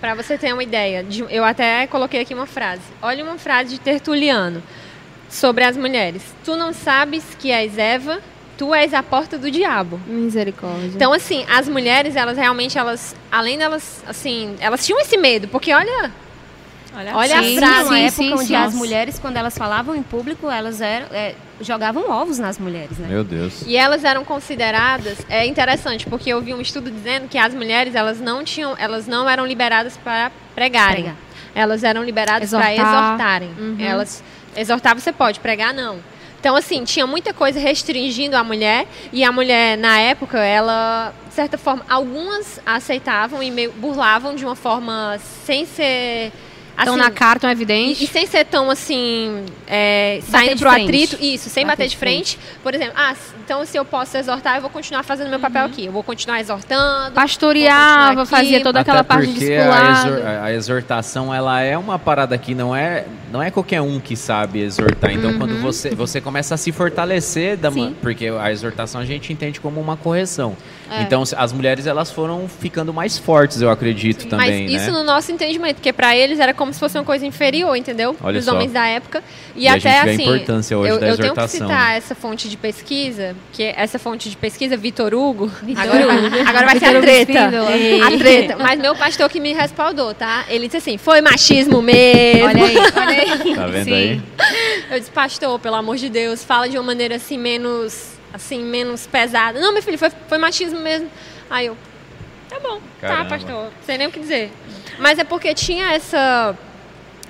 para você ter uma ideia, eu até coloquei aqui uma frase. Olha uma frase de Tertuliano sobre as mulheres. Tu não sabes que és Eva tu és a porta do diabo. Misericórdia. Então, assim, as mulheres, elas realmente, elas, além delas, assim, elas tinham esse medo, porque olha. Olha, olha sim, a frase. Uma época sim, onde sim. as mulheres, quando elas falavam em público, elas eram, é, jogavam ovos nas mulheres, né? Meu Deus. E elas eram consideradas, é interessante, porque eu vi um estudo dizendo que as mulheres, elas não tinham, elas não eram liberadas para pregarem. Pregar. Elas eram liberadas para exortarem. Uhum. Elas exortar você pode, pregar não. Então, assim, tinha muita coisa restringindo a mulher, e a mulher, na época, ela, de certa forma, algumas aceitavam e meio burlavam de uma forma sem ser Estão assim, na cara, tão evidente. E, e, sem ser tão assim, é, saindo pro frente. atrito. Isso, sem bater, bater de frente. frente. Por exemplo, ah, então se eu posso exortar, eu vou continuar fazendo meu papel uhum. aqui. Eu vou continuar exortando. Pastoreava, fazia toda Até aquela parte de a, exor a exortação, ela é uma parada que não é, não é qualquer um que sabe exortar. Então, uhum. quando você, você começa a se fortalecer, da, porque a exortação a gente entende como uma correção. É. Então, as mulheres elas foram ficando mais fortes, eu acredito Sim. também. Mas isso né? no nosso entendimento, porque para eles era como se fosse uma coisa inferior, entendeu? Olha Os homens da época. E, e até assim. A importância hoje eu, da eu tenho que citar essa fonte de pesquisa, que é essa fonte de pesquisa, Vitor Hugo. Vitor agora, Hugo. agora vai ser a treta. A treta. Mas meu pastor que me respaldou, tá? Ele disse assim: foi machismo mesmo. Olha aí, olha aí. Tá vendo Sim. aí? Eu disse, pastor, pelo amor de Deus, fala de uma maneira assim, menos assim, menos pesada. Não, meu filho, foi, foi machismo mesmo. Aí eu, tá bom, tá, Caramba. tá, pastor, sei nem o que dizer. Mas é porque tinha essa,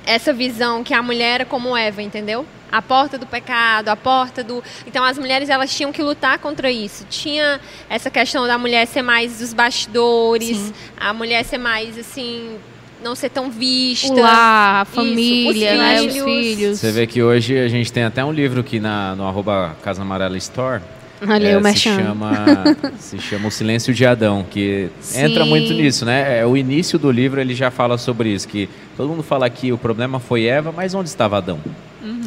essa visão que a mulher era como Eva, entendeu? A porta do pecado, a porta do. Então as mulheres elas tinham que lutar contra isso. Tinha essa questão da mulher ser mais dos bastidores, Sim. a mulher ser mais assim não ser tão vista. O lar, a família, Isso, os, né, filhos. os filhos. Você vê que hoje a gente tem até um livro aqui na, no arroba Casa Amarela Store, Ali, é, o se chama se chama O Silêncio de Adão, que Sim. entra muito nisso, né? É, o início do livro ele já fala sobre isso, que todo mundo fala que o problema foi Eva, mas onde estava Adão? Uhum.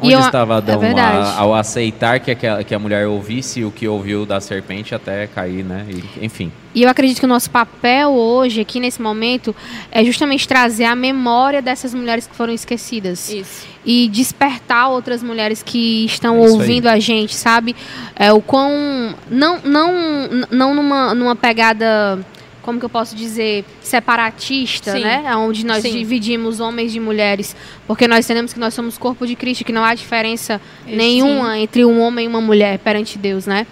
Onde eu, estava Adão é a, ao aceitar que a, que a mulher ouvisse o que ouviu da serpente até cair, né? E, enfim. E eu acredito que o nosso papel hoje, aqui nesse momento, é justamente trazer a memória dessas mulheres que foram esquecidas. Isso. E despertar outras mulheres que estão é ouvindo aí. a gente, sabe? É, o quão. Não, não, não numa, numa pegada como que eu posso dizer, separatista, Sim. né? Onde nós Sim. dividimos homens de mulheres, porque nós entendemos que nós somos corpo de Cristo, que não há diferença nenhuma Sim. entre um homem e uma mulher perante Deus, né?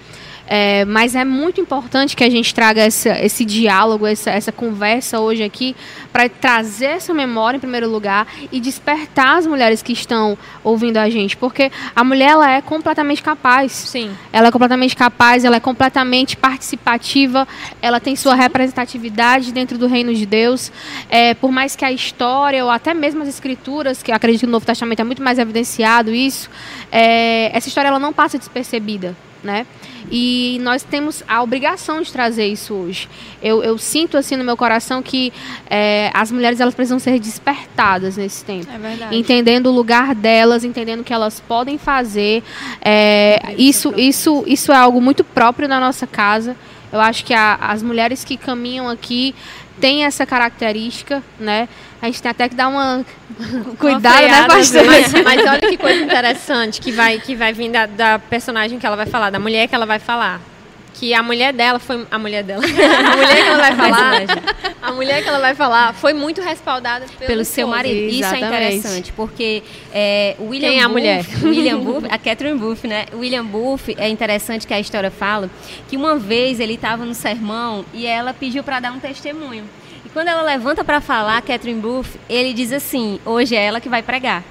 É, mas é muito importante que a gente traga essa, esse diálogo, essa, essa conversa hoje aqui, para trazer essa memória em primeiro lugar e despertar as mulheres que estão ouvindo a gente. Porque a mulher ela é completamente capaz. Sim. Ela é completamente capaz, ela é completamente participativa, ela tem sua representatividade dentro do reino de Deus. É, por mais que a história, ou até mesmo as escrituras, que acredito que no Novo Testamento é muito mais evidenciado isso, é, essa história ela não passa despercebida. Né? E nós temos a obrigação de trazer isso hoje. Eu, eu sinto assim no meu coração que é, as mulheres elas precisam ser despertadas nesse tempo. É. Entendendo o lugar delas, entendendo o que elas podem fazer. É, isso, isso, isso é algo muito próprio da nossa casa. Eu acho que a, as mulheres que caminham aqui têm essa característica, né? A gente tem até que dar uma cuidado, uma né, pastor? Mas, mas, olha que coisa interessante que vai, que vai vir da, da personagem que ela vai falar, da mulher que ela vai falar. Que a mulher dela foi a mulher dela a mulher que ela vai falar a mulher que ela vai falar foi muito respaldada pelo, pelo seu marido. Isso é interessante porque é, William Quem é a mulher? William Booth a Catherine Booth né? William Booth é interessante que a história fala que uma vez ele estava no sermão e ela pediu para dar um testemunho quando ela levanta para falar, Catherine Booth, ele diz assim: hoje é ela que vai pregar.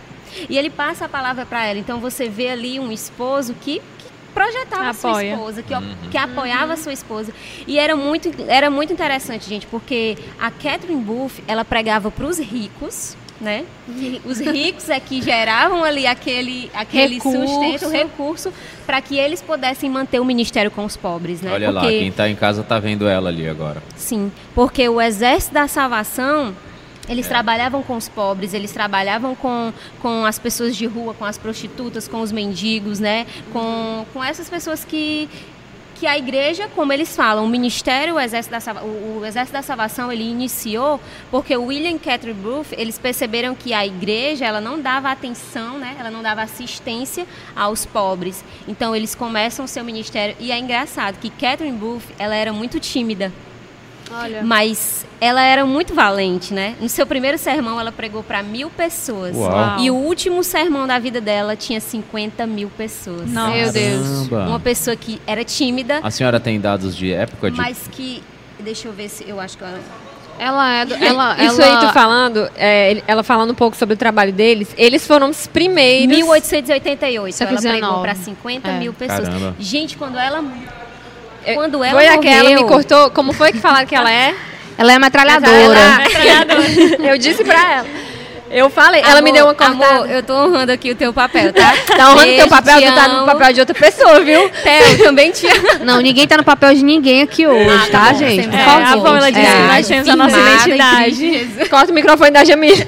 E ele passa a palavra para ela. Então você vê ali um esposo que, que projetava Apoia. a sua esposa, que, uhum. que apoiava a sua esposa. E era muito, era muito interessante, gente, porque a Catherine Booth, ela pregava para os ricos, né? Os ricos é que geravam ali aquele, aquele recurso. sustento, recurso, para que eles pudessem manter o ministério com os pobres, né? Olha porque, lá, quem está em casa está vendo ela ali agora. Sim, porque o exército da salvação eles é. trabalhavam com os pobres, eles trabalhavam com, com as pessoas de rua, com as prostitutas, com os mendigos, né? Com, com essas pessoas que, que a igreja, como eles falam, o ministério, o Exército da, o, o Exército da Salvação, ele iniciou porque William Catherine Booth, eles perceberam que a igreja, ela não dava atenção, né? Ela não dava assistência aos pobres. Então eles começam o seu ministério e é engraçado que Catherine Booth, ela era muito tímida. Olha. Mas ela era muito valente, né? No seu primeiro sermão, ela pregou para mil pessoas. Uau. E o último sermão da vida dela tinha 50 mil pessoas. Nossa. Meu Deus. Uma pessoa que era tímida. A senhora tem dados de época? De... Mas que. Deixa eu ver se. Eu acho que ela. Ela é. Do, ela, Isso ela... aí tu falando, é, ela falando um pouco sobre o trabalho deles, eles foram os primeiros. 1888. Ela pregou para 50 é. mil pessoas. Caramba. Gente, quando ela quando ela Foi morreu... aquela, me cortou. Como foi que falaram que ela é? Ela é metralhadora. Ela é metralhadora. Eu disse pra ela. Eu falei, amor, ela me deu uma cortada. Amor, eu tô honrando aqui o teu papel, tá? Tá honrando o teu papel, tu tá no papel de outra pessoa, viu? Theo, também te amo. Não, ninguém tá no papel de ninguém aqui hoje, ah, tá, tá gente? É, a Pamela disse é, que nós temos a nossa identidade. Corta o microfone da Jamila.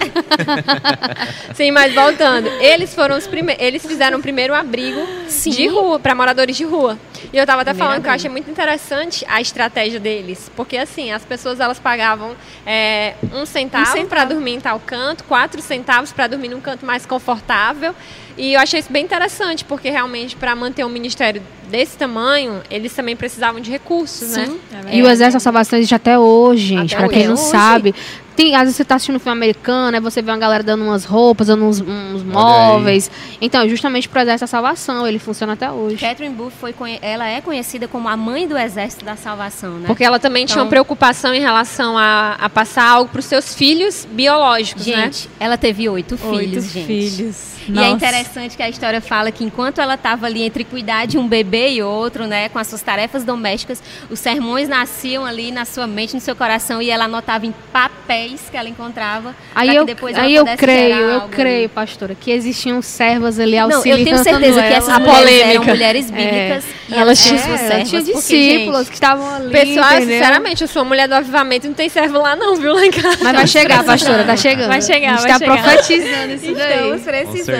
Sim, mas voltando. Eles foram os primeiros, eles fizeram o primeiro abrigo Sim. de rua, para moradores de rua. E eu tava até falando que eu achei muito interessante a estratégia deles. Porque assim, as pessoas elas pagavam é, um centavo, um centavo. para dormir em tal canto, quatro centavos para dormir num canto mais confortável. E eu achei isso bem interessante, porque realmente para manter um ministério desse tamanho, eles também precisavam de recursos, né? Sim, né? É e o Exército da Salvação existe até hoje, gente, para quem não hoje. sabe. Tem, às vezes você está assistindo um filme americano, aí você vê uma galera dando umas roupas, dando uns, uns móveis. Então, justamente para o Exército da Salvação, ele funciona até hoje. Catherine Booth foi, ela é conhecida como a mãe do Exército da Salvação, né? Porque ela também então, tinha uma preocupação em relação a, a passar algo para os seus filhos biológicos, gente, né? Gente, ela teve oito, oito filhos, gente. filhos. Nossa. E é interessante que a história fala que enquanto ela estava ali entre cuidar de um bebê e outro, né, com as suas tarefas domésticas, os sermões nasciam ali na sua mente, no seu coração, e ela anotava em papéis que ela encontrava. Aí eu, depois aí eu creio, eu creio, pastora, que existiam servas ali auxiliando. Não, eu tenho certeza que essas a mulheres eram mulheres bíblicas é. e elas tinham é, suas servas. Tinha discípulos que estavam ali. Pessoal, entendeu? sinceramente, eu sou mulher do avivamento, não tem servo lá não, viu, lá em casa. Mas vai chegar, pastora, tá chegando. Vai chegar, a gente vai tá chegar. profetizando isso daí. Estamos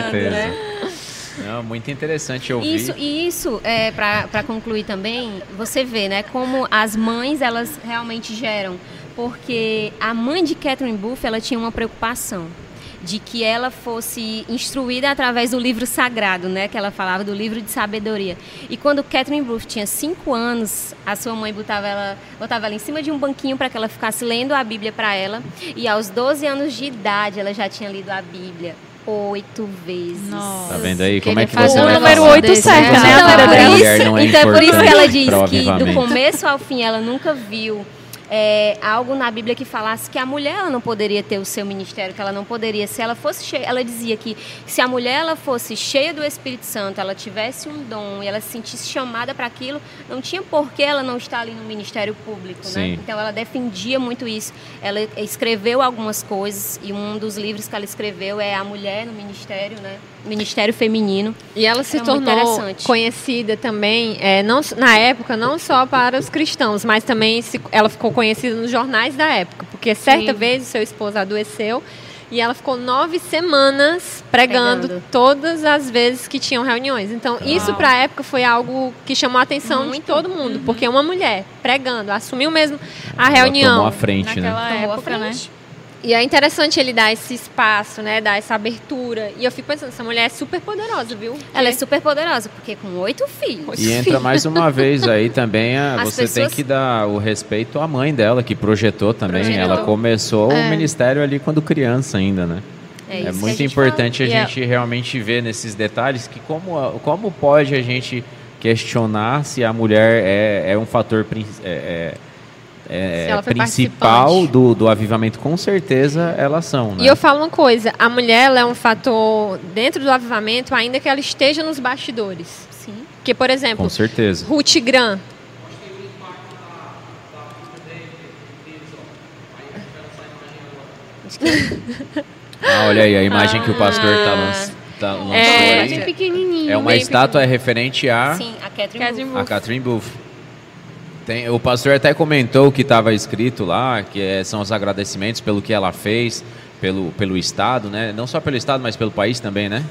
precisando, né? Não, muito interessante ouvir. Isso, e isso, é, para concluir também, você vê, né, como as mães, elas realmente geram. Porque a mãe de Catherine Booth, ela tinha uma preocupação de que ela fosse instruída através do livro sagrado, né? Que ela falava do livro de sabedoria. E quando Catherine Booth tinha cinco anos, a sua mãe botava ela, botava ela em cima de um banquinho para que ela ficasse lendo a Bíblia para ela. E aos 12 anos de idade, ela já tinha lido a Bíblia oito vezes. Nossa. Tá vendo aí? Como é que você o vai número oito certo, né? Então, é por isso, é então é por isso que ela diz que do começo ao fim ela nunca viu é, algo na Bíblia que falasse que a mulher ela não poderia ter o seu ministério, que ela não poderia, se ela fosse cheia, ela dizia que se a mulher ela fosse cheia do Espírito Santo, ela tivesse um dom e ela se sentisse chamada para aquilo, não tinha por que ela não estar ali no ministério público, né? Então ela defendia muito isso. Ela escreveu algumas coisas e um dos livros que ela escreveu é A Mulher no Ministério, né? Ministério Feminino. E ela se tornou conhecida também, é, não, na época, não só para os cristãos, mas também se, ela ficou conhecida nos jornais da época, porque certa Sim. vez o seu esposo adoeceu e ela ficou nove semanas pregando, pregando, todas as vezes que tinham reuniões. Então, Uau. isso para a época foi algo que chamou a atenção Muito. de todo mundo, uhum. porque uma mulher pregando, assumiu mesmo a ela reunião. Tomou a frente, né? naquela né? época, né? E é interessante ele dar esse espaço, né? Dar essa abertura. E eu fico pensando, essa mulher é super poderosa, viu? Ela é super poderosa, porque com oito filhos. E entra mais uma vez aí também, a, você pessoas... tem que dar o respeito à mãe dela, que projetou também. Projetou. Ela começou é. o ministério ali quando criança ainda, né? É, é muito a importante fala. a gente realmente ver nesses detalhes que como, como pode a gente questionar se a mulher é, é um fator é, é é, principal do, do avivamento, com certeza elas são. Né? E eu falo uma coisa: a mulher ela é um fator dentro do avivamento, ainda que ela esteja nos bastidores. Sim. Porque, por exemplo, com certeza. Ruth Gran. Ah, olha aí a imagem ah. que o pastor está lançando. Tá, é, pequenininho. É uma estátua é referente a... Sim, a Catherine, Catherine Booth. A Catherine Booth. Tem, o pastor até comentou que estava escrito lá, que é, são os agradecimentos pelo que ela fez, pelo, pelo Estado, né? Não só pelo Estado, mas pelo país também, né?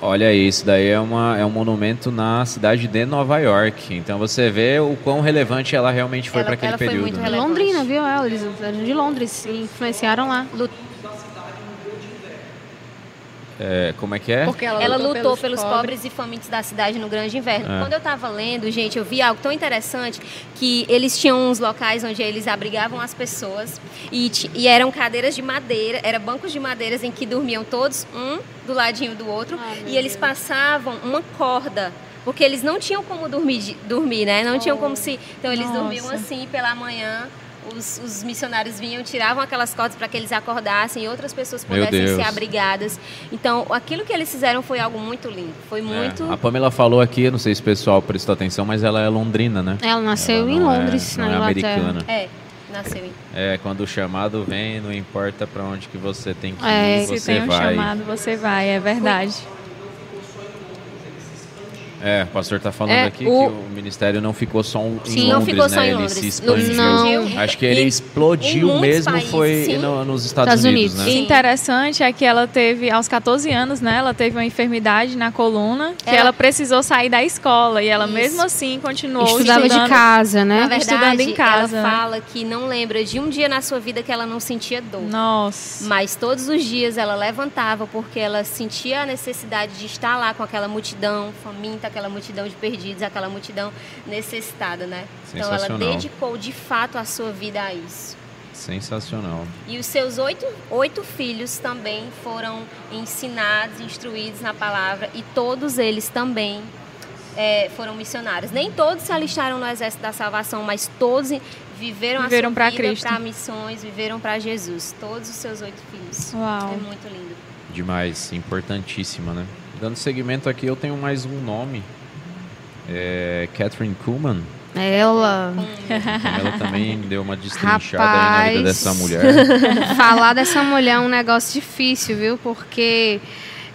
Olha isso, daí é, uma, é um monumento na cidade de Nova York. Então você vê o quão relevante ela realmente foi para aquele ela período. Foi muito né? Londrina, viu? Eles eram de Londres, influenciaram lá. É, como é que é? Porque ela, ela lutou, lutou pelos, pelos pobres. pobres. e famintos da cidade no grande inverno. É. Quando eu estava lendo, gente, eu vi algo tão interessante que eles tinham uns locais onde eles abrigavam as pessoas e, e eram cadeiras de madeira, eram bancos de madeiras em que dormiam todos um do ladinho do outro ah, e eles Deus. passavam uma corda porque eles não tinham como dormir, dormir né? Não oh. tinham como se. Então eles Nossa. dormiam assim pela manhã os, os missionários vinham, tiravam aquelas cordas para que eles acordassem e outras pessoas pudessem ser abrigadas. Então, aquilo que eles fizeram foi algo muito lindo. Foi é, muito. É. A Pamela falou aqui, não sei se o pessoal prestou atenção, mas ela é londrina, né? Ela nasceu ela em é- Londres, é, não é americana. É. Nasceu em... É, quando o chamado vem, não importa para onde que você tem que é, ir, você se tem um vai. chamado, você vai, é verdade. É, o pastor está falando é, aqui o... que o ministério não ficou só em sim, Londres, não ficou né? só em Londres. Ele se expandiu. Não. Acho que ele explodiu mesmo países, foi no, nos Estados, Estados Unidos, Unidos. né? interessante é que ela teve, aos 14 anos, né? Ela teve uma enfermidade na coluna que ela, ela precisou sair da escola e ela Isso. mesmo assim continuou Estudava estudando. de casa, né? Na verdade, estudando em casa. Ela fala que não lembra de um dia na sua vida que ela não sentia dor. Nossa. Mas todos os dias ela levantava porque ela sentia a necessidade de estar lá com aquela multidão faminta, aquela multidão de perdidos, aquela multidão necessitada, né? Então ela dedicou de fato a sua vida a isso. Sensacional. E os seus oito, oito filhos também foram ensinados, instruídos na palavra, e todos eles também é, foram missionários. Nem todos se alistaram no Exército da Salvação, mas todos viveram, viveram a sua vida para missões, viveram para Jesus. Todos os seus oito filhos. Uau. É muito lindo. Demais, importantíssima, né? Dando seguimento aqui, eu tenho mais um nome é, Catherine Kuhlman. Ela. Ela também deu uma destrinchada Rapaz, aí na vida dessa mulher. Falar dessa mulher é um negócio difícil, viu? Porque.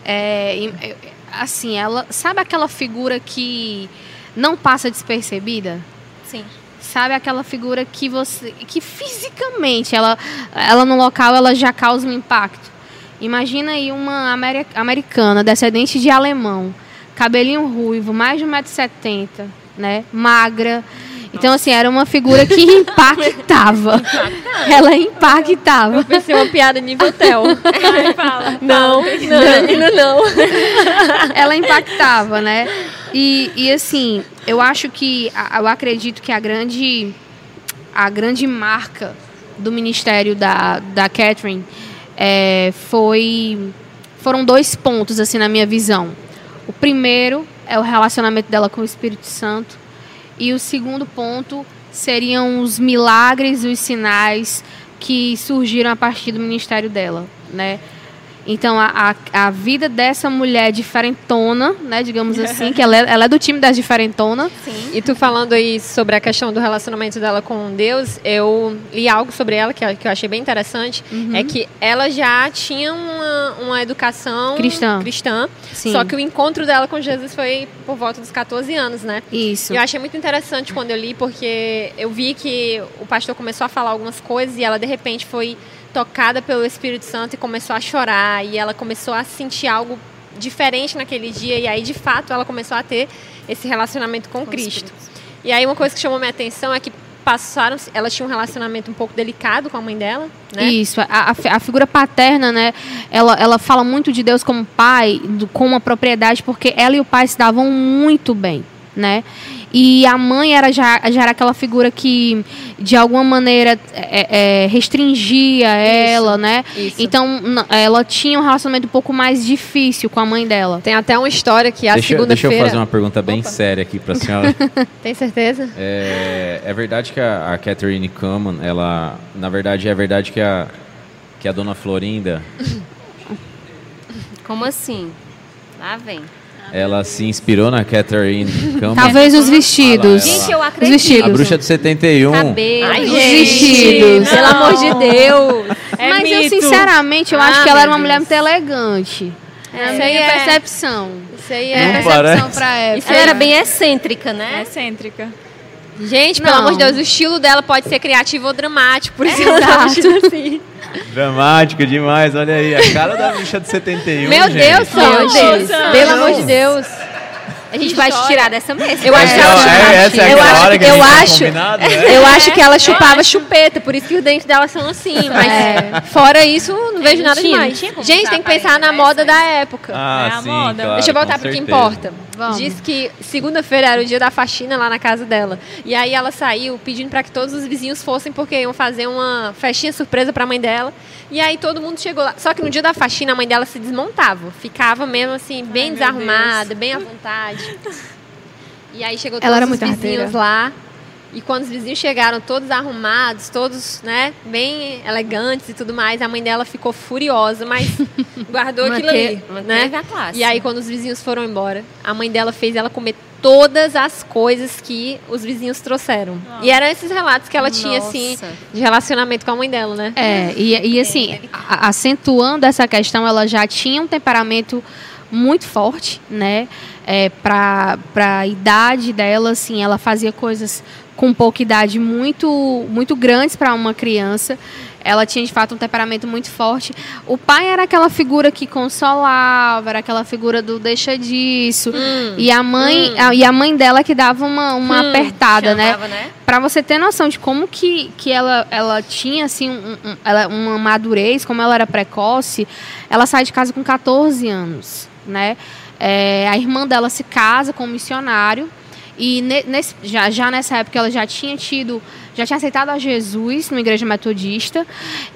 É, assim, ela. Sabe aquela figura que não passa despercebida? Sim. Sabe aquela figura que você. que fisicamente ela, ela no local ela já causa um impacto. Imagina aí uma americana, descendente de alemão cabelinho ruivo, mais de 1,70m, né? Magra. Então, assim, era uma figura que impactava. Ela impactava. Eu pensei uma piada nível Tel. não, não, não. Ela impactava, né? E, e assim, eu acho que, eu acredito que a grande, a grande marca do ministério da, da Catherine é, foi, foram dois pontos, assim, na minha visão. O primeiro é o relacionamento dela com o Espírito Santo. E o segundo ponto seriam os milagres e os sinais que surgiram a partir do ministério dela, né? Então, a, a, a, vida dessa mulher diferentona, né, digamos assim, que ela é, ela é do time das diferentonas. Sim. E tu falando aí sobre a questão do relacionamento dela com Deus, eu li algo sobre ela que, que eu achei bem interessante, uhum. é que ela já tinha uma, uma educação cristã, cristã só que o encontro dela com Jesus foi por volta dos 14 anos, né? Isso. E eu achei muito interessante quando eu li, porque eu vi que o pastor começou a falar algumas coisas e ela, de repente, foi tocada pelo Espírito Santo e começou a chorar e ela começou a sentir algo diferente naquele dia e aí de fato ela começou a ter esse relacionamento com, com Cristo. E aí uma coisa que chamou minha atenção é que passaram, ela tinha um relacionamento um pouco delicado com a mãe dela, né? Isso, a, a, a figura paterna, né? Ela, ela fala muito de Deus como pai, do, com uma propriedade, porque ela e o pai se davam muito bem, né? E a mãe era já, já era aquela figura que, de alguma maneira, é, é, restringia ela, né? Isso. Então, ela tinha um relacionamento um pouco mais difícil com a mãe dela. Tem até uma história que a segunda-feira... Deixa eu fazer uma pergunta bem Opa. séria aqui para a senhora. Tem certeza? É, é verdade que a, a Catherine Kuhlman, ela... Na verdade, é verdade que a, que a dona Florinda... Como assim? Lá vem. Ela se inspirou na Catherine Campbell. Talvez os vestidos. Gente, eu Os acredito. vestidos. A bruxa de 71. Cabelo. Ai, Os vestidos. Pelo amor de Deus. É Mas eu, mito. sinceramente, eu Ah, acho que ela era uma mulher Deus. muito elegante. É a Isso aí minha é- percepção. Isso aí É a Não é. percepção parece. pra época. Ela era bem excêntrica, né? É excêntrica. Gente, pelo Não. amor de Deus, o estilo dela pode ser criativo ou dramático. Por isso ela tá assim. Dramático demais, olha aí. A cara da bruxa de 71. Meu gente. Deus. Pelo amor de Deus. A gente vai te tirar dessa mesa. Eu acho que ela É, chupava- essa é eu acho, que eu tinha acho, né? eu acho que ela chupava chupeta, por isso que os dentes dela são assim. Mas fora isso, não vejo nada demais. Gente, tem que pensar na moda da época. Ah, É a sim, moda. claro, Deixa eu voltar pro que importa. Vamos. Diz que segunda-feira era o dia da faxina lá na casa dela. E aí ela saiu pedindo para que todos os vizinhos fossem, porque iam fazer uma festinha surpresa para a mãe dela. E aí todo mundo chegou lá. Só que no dia da faxina a mãe dela se desmontava. Ficava mesmo assim, bem meu desarrumada, bem à vontade. E aí chegou Ela todos era os muito vizinhos arteira. lá. E quando os vizinhos chegaram todos arrumados, todos, né, bem elegantes e tudo mais, a mãe dela ficou furiosa, mas guardou aquilo ali, né? a classe. E aí quando os vizinhos foram embora, a mãe dela fez ela comer todas as coisas que os vizinhos trouxeram. E eram esses relatos que ela tinha assim Nossa. de relacionamento com a mãe dela, né? É, e, e assim, acentuando essa questão, ela já tinha um temperamento muito forte, né? É, para a idade dela, assim, ela fazia coisas com pouca idade muito, muito grandes para uma criança. Ela tinha, de fato, um temperamento muito forte. O pai era aquela figura que consolava, era aquela figura do deixa disso. Hum. E a mãe, a- e a mãe dela que dava uma, uma Hum, apertada, né? Chamava, né? Pra você ter noção de como que, que ela, ela tinha assim um, um- ela, uma madurez, como ela era precoce, ela sai de casa com 14 anos, né? É, a irmã dela se casa com um missionário e ne- nesse, já, já nessa época ela já tinha tido, já tinha aceitado a Jesus numa igreja metodista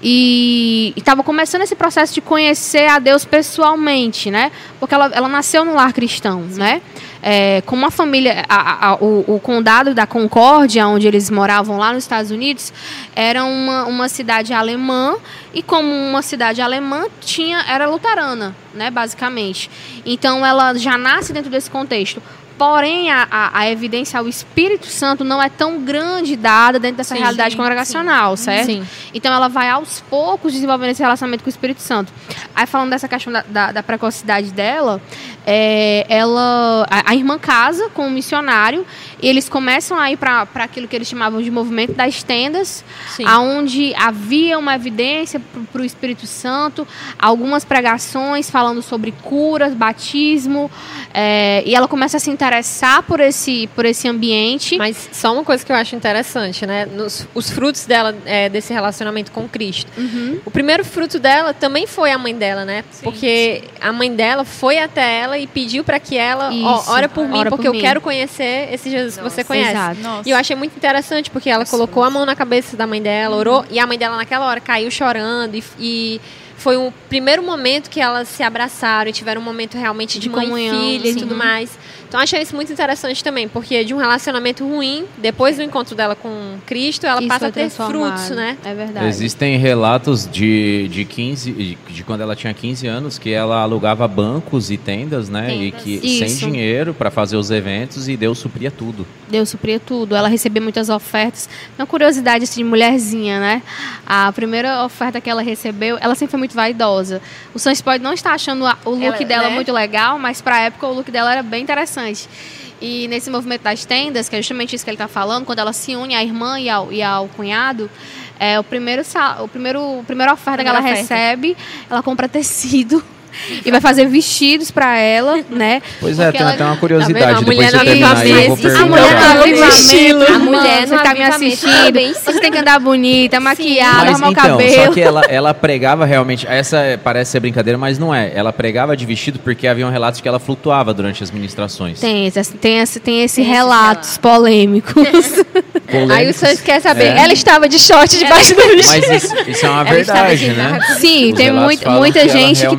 e estava começando esse processo de conhecer a Deus pessoalmente, né? Porque ela, ela nasceu no lar cristão, né? É, como uma família, a- a- o, o condado da Concórdia, onde eles moravam lá nos Estados Unidos, era uma, uma cidade alemã e como uma cidade alemã tinha era luterana, né, basicamente. Então ela já nasce dentro desse contexto. Porém, a, a, a evidência ao Espírito Santo não é tão grande dada dentro dessa Sim, realidade sim, congregacional, certo? Sim. Então ela vai aos poucos desenvolvendo esse relacionamento com o Espírito Santo. Aí falando dessa questão da, da, da precocidade dela, é, ela a, a irmã casa com um missionário e eles começam a ir para aquilo que eles chamavam de movimento das tendas, Sim. aonde havia uma evidência para o Espírito Santo, algumas pregações falando sobre curas, batismo, é, e ela começa a se interessar por esse por esse ambiente. Mas só uma coisa que eu acho interessante, né? Nos, os frutos dela, é, desse relacionamento com Cristo. Uhum. O primeiro fruto dela também foi a mãe dela, né? Porque a mãe dela foi até ela e pediu para que ela, ó, Isso, ora por mim, ora porque por eu mim. quero conhecer esse Jesus que você conhece. Exato. Nossa. E eu achei muito interessante, porque ela colocou a mão na cabeça da mãe dela, orou, e a mãe dela naquela hora caiu chorando e, e foi um primeiro momento que elas se abraçaram e tiveram um momento realmente de, De mãe comunhão, e filha sim. e tudo mais. Então eu achei isso muito interessante também, porque de um relacionamento ruim, depois do encontro dela com Cristo, ela Isso passa a ter frutos, né? É verdade. Existem relatos de, de 15, de, de quando ela tinha 15 anos, que ela alugava bancos e tendas, né? E Tendas. que sem Isso. dinheiro para fazer os eventos e Deus supria tudo. Deus supria tudo. Ela recebia muitas ofertas. Uma curiosidade assim, de mulherzinha, né? A primeira oferta que ela recebeu, ela sempre foi muito vaidosa. O Sans pode não estar achando a- o look Ela, dela né? muito legal, mas pra época o look dela era bem interessante. E nesse movimento das tendas, que é justamente isso que ele está falando, quando ela se une à irmã e ao, e ao cunhado, é, o primeiro, o primeiro, a primeira oferta Primeira que ela oferta. recebe, ela compra tecido e vai fazer vestidos pra ela, né? Pois é, tem ela- até uma Tá curiosidade. vendo? A Depois não terminar aí, eu vou avivamento. A mulher tem avivamento, estilo. a mulher você tá me avivamento assistindo, você tem que andar bonita, maquiada, arrumar o então, cabelo. só que ela, ela pregava realmente. Essa parece ser brincadeira, mas não é. Ela pregava de vestido porque havia um relatos que ela flutuava durante as ministrações. Tem, esse- tem, esse, tem esse Tem esse relatos polêmicos. Polêmicos. Aí o Santos quer saber, É. ela estava de short debaixo do vestido. Mas isso, isso é uma Ela verdade, de né? Sim, Os tem muito, muita gente que realmente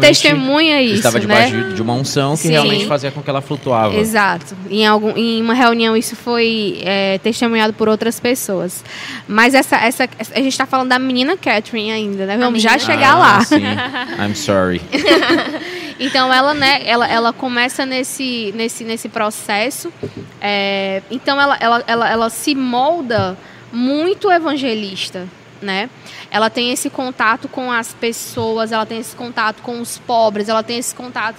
testemunha isso, Estava né? debaixo de- de uma unção que Sim. realmente fazia com que ela flutuava. Exato. Em, algum, em uma reunião isso foi é, testemunhado por outras pessoas. Mas essa, essa, a gente está falando da menina Catherine ainda, né? Vamos já chegar Ah, lá. Sim. I'm sorry. Então ela, né, ela, ela começa nesse, nesse, nesse processo. É, então ela, ela, ela, ela se molda muito evangelista, né? Ela tem esse contato com as pessoas, ela tem esse contato com os pobres, ela tem esse contato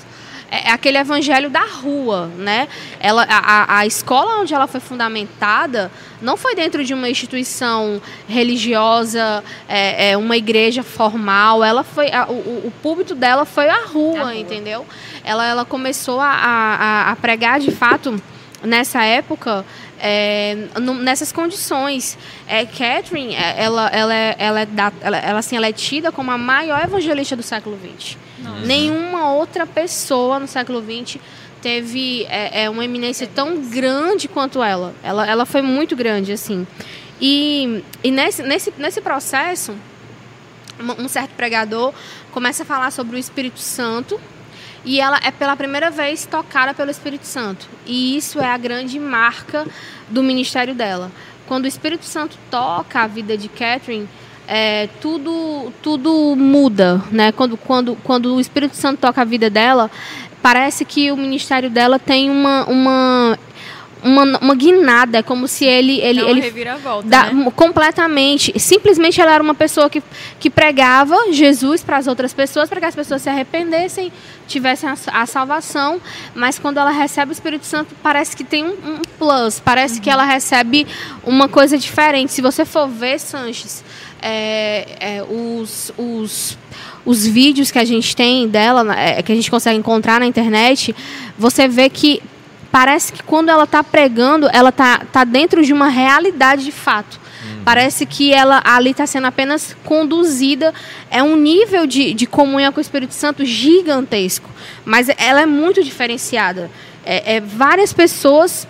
é, é aquele evangelho da rua, né? Ela, a, a escola onde ela foi fundamentada não foi dentro de uma instituição religiosa, é, é uma igreja formal. Ela foi, a, o, o púlpito dela foi a rua, a rua. entendeu? Ela, ela começou a, a, a pregar de fato nessa época é, nessas condições. É, Catherine, é, ela, ela, é, ela, é da, ela, ela, assim, ela é tida como a maior evangelista do século XX. Nossa. Nenhuma outra pessoa no século XX teve é, é, uma eminência tão grande quanto ela. ela. Ela foi muito grande, assim. E, e nesse, nesse, nesse processo, um certo pregador começa a falar sobre o Espírito Santo, e ela é pela primeira vez tocada pelo Espírito Santo. E isso é a grande marca do ministério dela. Quando o Espírito Santo toca a vida de Catherine, é, tudo, tudo muda, né? Quando, quando, quando o Espírito Santo toca a vida dela, parece que o ministério dela tem uma, uma uma, uma guinada, é como se ele ele, ele reviravolta, né? completamente, simplesmente ela era uma pessoa que, que pregava Jesus para as outras pessoas, para que as pessoas se arrependessem, tivessem a, a, salvação, mas quando ela recebe o Espírito Santo, parece que tem um, um plus, parece uhum. que ela recebe uma coisa diferente. Se você for ver Sanches, é, é, os, os os vídeos que a gente tem dela, é, que a gente consegue encontrar na internet, você vê que parece que quando ela está pregando, ela está tá dentro de uma realidade de fato. Uhum. Parece que ela ali está sendo apenas conduzida. É um nível de, de comunhão com o Espírito Santo gigantesco. Mas ela é muito diferenciada. É, é, várias pessoas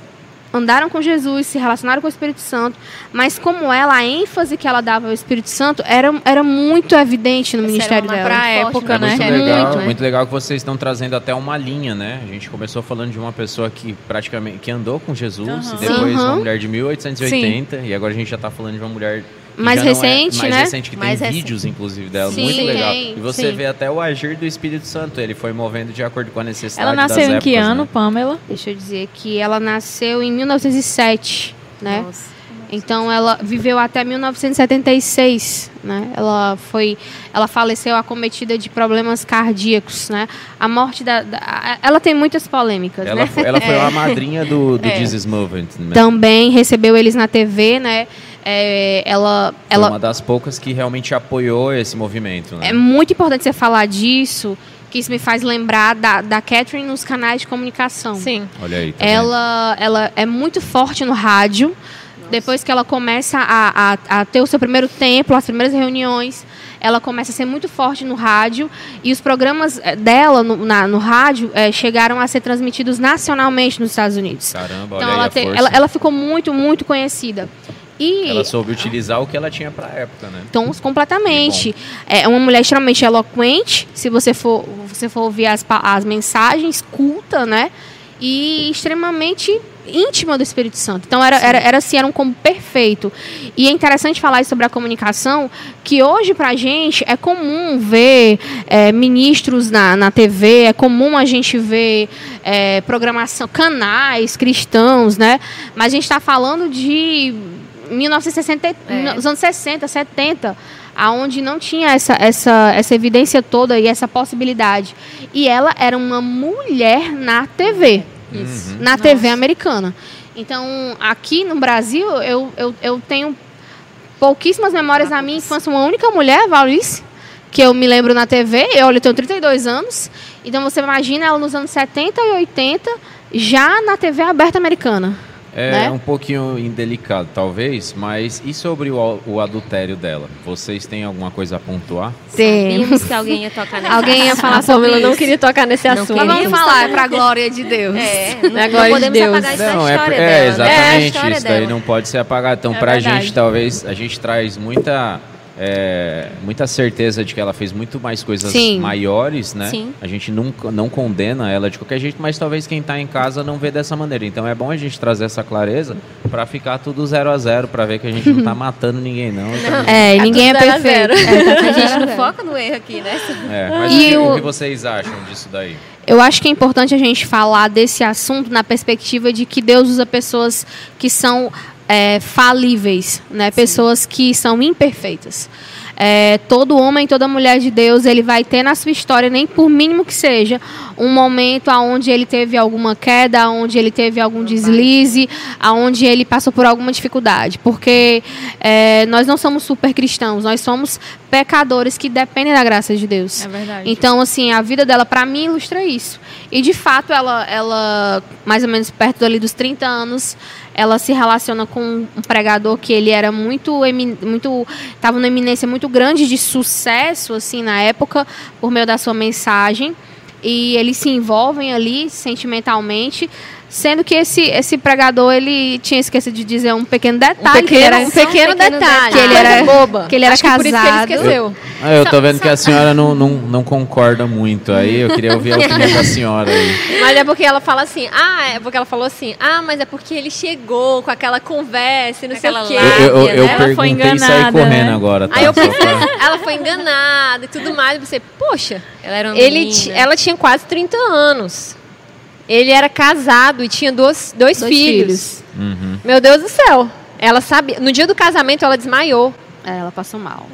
andaram com Jesus, se relacionaram com o Espírito Santo, mas como ela, a ênfase que ela dava ao Espírito Santo era, era muito evidente no Essa ministério dela. Para a época, né? Muito legal, muito, né? muito legal que vocês estão trazendo até uma linha, né? A gente começou falando de uma pessoa que praticamente que andou com Jesus uhum. e depois uhum. uma mulher de 1880 Sim. e agora a gente já está falando de uma mulher mais recente, é mais né? recente, que mais tem recente. vídeos, inclusive, dela. Sim, muito legal. Tem, e você sim. vê até o agir do Espírito Santo. Ele foi movendo de acordo com a necessidade Ela nasceu em épocas, que ano, né? Pamela? Deixa eu dizer que ela nasceu em 1907, né? Nossa. Então ela viveu até 1976, né? Ela foi, ela faleceu acometida de problemas cardíacos, né? A morte da, da ela tem muitas polêmicas, ela né? Foi, ela foi é. a madrinha do, do é. Jesus Movement. Né? Também recebeu eles na TV, né? É, ela, Foi ela uma das poucas que realmente apoiou esse movimento. Né? É muito importante você falar disso, que isso me faz lembrar da, da Catherine nos canais de comunicação. Sim. Olha aí. Tá ela, ela é muito forte no rádio. Nossa. Depois que ela começa a, a, a ter o seu primeiro templo, as primeiras reuniões, ela começa a ser muito forte no rádio e os programas eh, dela no, na, no rádio é, chegaram a ser transmitidos nacionalmente nos Estados Unidos. Caramba, então olha ela, te, ela, ela, ficou muito, muito conhecida. E, ela soube utilizar o que ela tinha para a época, né? Então, completamente. É uma mulher extremamente eloquente, se você for, você for ouvir as, as mensagens, culta, né? E extremamente íntima do Espírito Santo. Então era, era, era assim, era um combo perfeito. E é interessante falar sobre a comunicação, que hoje pra gente é comum ver é, ministros na, na TV, é comum a gente ver é, programação, canais cristãos, né? Mas a gente está falando de 1960, é. nos anos 60, 70, aonde não tinha essa, essa, essa evidência toda e essa possibilidade. E ela era uma mulher na TV. Isso. Na Nossa. TV americana. Então, aqui no Brasil, eu, eu, eu tenho pouquíssimas memórias da minha infância. Uma única mulher, Valice, que eu me lembro na TV. Eu, eu tenho 32 anos. Então, você imagina ela nos anos 70 e 80, já na TV aberta americana. É né? um pouquinho indelicado, talvez, mas e sobre o, o, adultério dela? Vocês têm alguma coisa a pontuar? Temos que alguém ia tocar nesse Alguém ia falar sobre isso. não queria tocar nesse não assunto. Mas vamos falar, é pra glória de Deus. É, não, é glória não podemos de Deus. apagar essa não, história é, dela. é exatamente é isso daí não pode ser apagado. Então, é pra verdade. gente, talvez, a gente traz muita é, muita certeza de que ela fez muito mais coisas Sim. maiores, né? Sim. A gente nunca não condena ela de qualquer jeito, mas talvez quem está em casa não vê dessa maneira. Então é bom a gente trazer essa clareza para ficar tudo zero a zero, para ver que a gente não está matando ninguém não. não. É, e ninguém é perfeito. É, a gente não foca no erro aqui, né? É, mas e o, que, o que vocês acham disso daí? Eu acho que é importante a gente falar desse assunto na perspectiva de que Deus usa pessoas que são é, falíveis, né? Pessoas que são imperfeitas. É, todo homem, toda mulher de Deus, ele vai ter na sua história, nem por mínimo que seja, um momento onde ele teve alguma queda, onde ele teve algum deslize, aonde ele passou por alguma dificuldade. Porque é, nós não somos super cristãos, nós somos pecadores que dependem da graça de Deus. É verdade. Então, assim, a vida dela, para mim, ilustra isso. E, de fato, ela, ela mais ou menos perto ali dos 30 anos, ela se relaciona com um pregador que ele era muito muito estava numa eminência muito grande de sucesso assim na época por meio da sua mensagem. E eles se envolvem ali sentimentalmente Sendo que esse, esse pregador, ele tinha esquecido de dizer um pequeno detalhe. Um pequeno, era, um pequeno, um pequeno detalhe. Que ele era, boba. Que ele era Acho casado. Que por isso que ele esqueceu. Ah, eu tô vendo que a senhora não, não, não concorda muito aí. Eu queria ouvir a opinião da senhora aí. Mas é porque ela fala assim, ah, é porque ela falou assim, ah, mas é porque ele chegou com aquela conversa e não aquela sei o quê. Eu, eu, eu né? perguntei enganada, e saí correndo né? agora. Tá? Aí eu pensei, ela foi enganada e tudo mais. E você, poxa, ela era ele ela tinha quase 30 anos. Ele era casado e tinha dois, dois, dois filhos. filhos. Uhum. Meu Deus do céu. Ela sabe. No dia do casamento ela desmaiou. É, ela passou mal.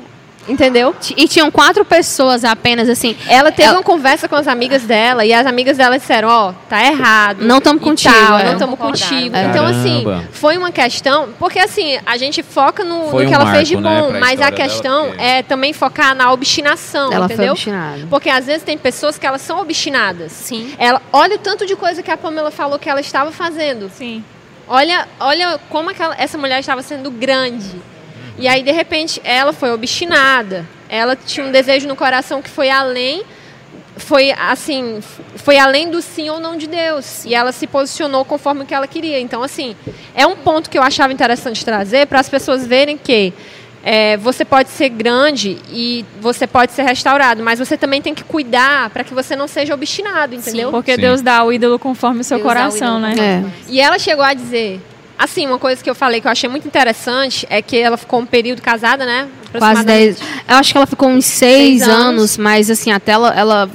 Entendeu? E tinham quatro pessoas apenas, assim. Ela teve ela... uma conversa com as amigas dela e as amigas dela disseram: Ó, oh, tá errado. Não estamos contigo. Tal, é. Não estamos contigo. É. Então, assim, foi uma questão. Porque, assim, a gente foca no, no que um ela fez de né, bom, né, mas a questão porque... é também focar na obstinação. Ela entendeu? foi obstinada. Porque às vezes tem pessoas que elas são obstinadas. Sim. Ela, olha o tanto de coisa que a Pamela falou que ela estava fazendo. Sim. Olha, olha como aquela, essa mulher estava sendo grande e aí, de repente, ela foi obstinada. Ela tinha um desejo no coração que foi além foi assim, foi além do sim ou não de Deus. E ela se posicionou conforme o que ela queria. Então, assim, é um ponto que eu achava interessante trazer para as pessoas verem que é, você pode ser grande e você pode ser restaurado, mas você também tem que cuidar para que você não seja obstinado, entendeu? Sim, porque sim. Deus dá o ídolo conforme o seu Deus coração, né? É. E ela chegou a dizer: Assim, uma coisa que eu falei que eu achei muito interessante é que ela ficou um período casada, né? Quase 10. Eu acho que ela ficou uns 6 anos, anos, mas assim, até ela, ela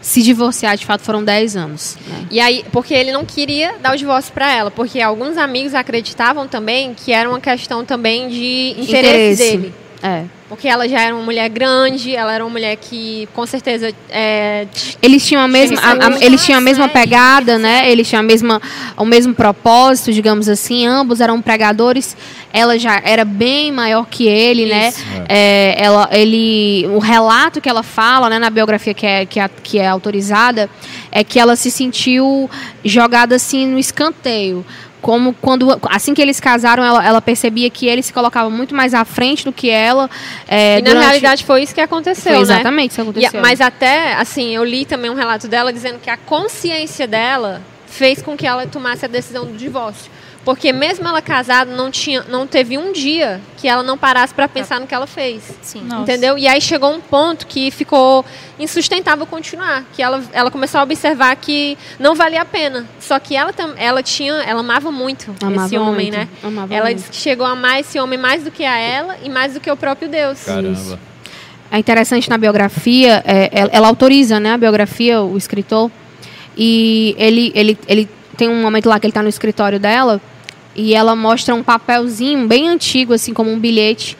se divorciar, de fato, foram 10 anos. Né? E aí, porque ele não queria dar o divórcio para ela, porque alguns amigos acreditavam também que era uma questão também de interesse, interesse. dele. É. Porque ela já era uma mulher grande, ela era uma mulher que, com certeza, é, eles tinham a mesma, a, a, eles tinham a mesma pegada, né? Eles tinham a mesma, o mesmo propósito, digamos assim. Ambos eram pregadores. Ela já era bem maior que ele, né? Isso. né? É. É, ela, ele, o relato que ela fala, né, na biografia que é, que é, que é autorizada, é que ela se sentiu jogada assim no escanteio como quando assim que eles casaram ela, ela, percebia que ele se colocava muito mais à frente do que ela é, e durante... na realidade foi isso que aconteceu foi né? exatamente né? isso que aconteceu e, mas até assim eu li também um relato dela dizendo que a consciência dela fez com que ela tomasse a decisão do divórcio porque mesmo ela casada, não, tinha, não teve um dia que ela não parasse para pensar no que ela fez. Sim. Entendeu? E aí chegou um ponto que ficou insustentável continuar. Que ela, ela começou a observar que não valia a pena. Só que ela, ela tinha. Ela amava muito amava esse homem, muito. né? Amava ela muito. disse que chegou a amar esse homem mais do que a ela e mais do que o próprio Deus. Caramba. Isso. É interessante na biografia, é, ela autoriza né, a biografia, o escritor, e ele, ele, ele tem um momento lá que ele está no escritório dela e ela mostra um papelzinho bem antigo, assim como um bilhete,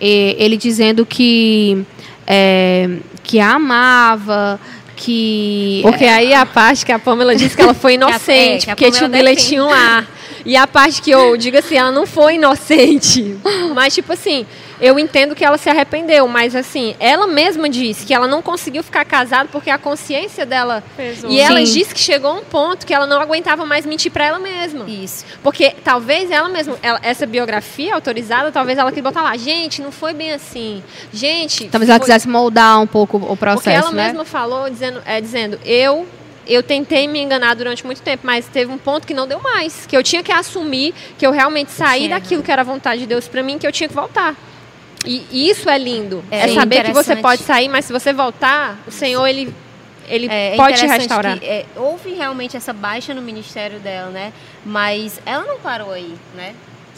ele dizendo que é, que a amava, que porque aí a parte que a Pamela disse que ela foi inocente, é, porque tinha um bilhetinho lá. E a parte que eu digo assim, ela não foi inocente, mas tipo assim, eu entendo que ela se arrependeu, mas assim, ela mesma disse que ela não conseguiu ficar casada porque a consciência dela. Pesou. E ela Sim. disse que chegou a um ponto que ela não aguentava mais mentir para ela mesma. Isso. Porque talvez ela mesma, ela, essa biografia autorizada, talvez ela queria botar lá, gente, não foi bem assim. Gente. Talvez ela quisesse moldar um pouco o processo. Porque ela né? mesma falou, dizendo, é, dizendo, eu eu tentei me enganar durante muito tempo, mas teve um ponto que não deu mais, que eu tinha que assumir que eu realmente saí daquilo que era vontade de Deus para mim, que eu tinha que voltar. E, isso é lindo. É, é saber que você pode sair, mas se você voltar, o Senhor, ele ele é, pode te restaurar. Que, é, houve realmente essa baixa no ministério dela, né? Mas ela não parou aí, né?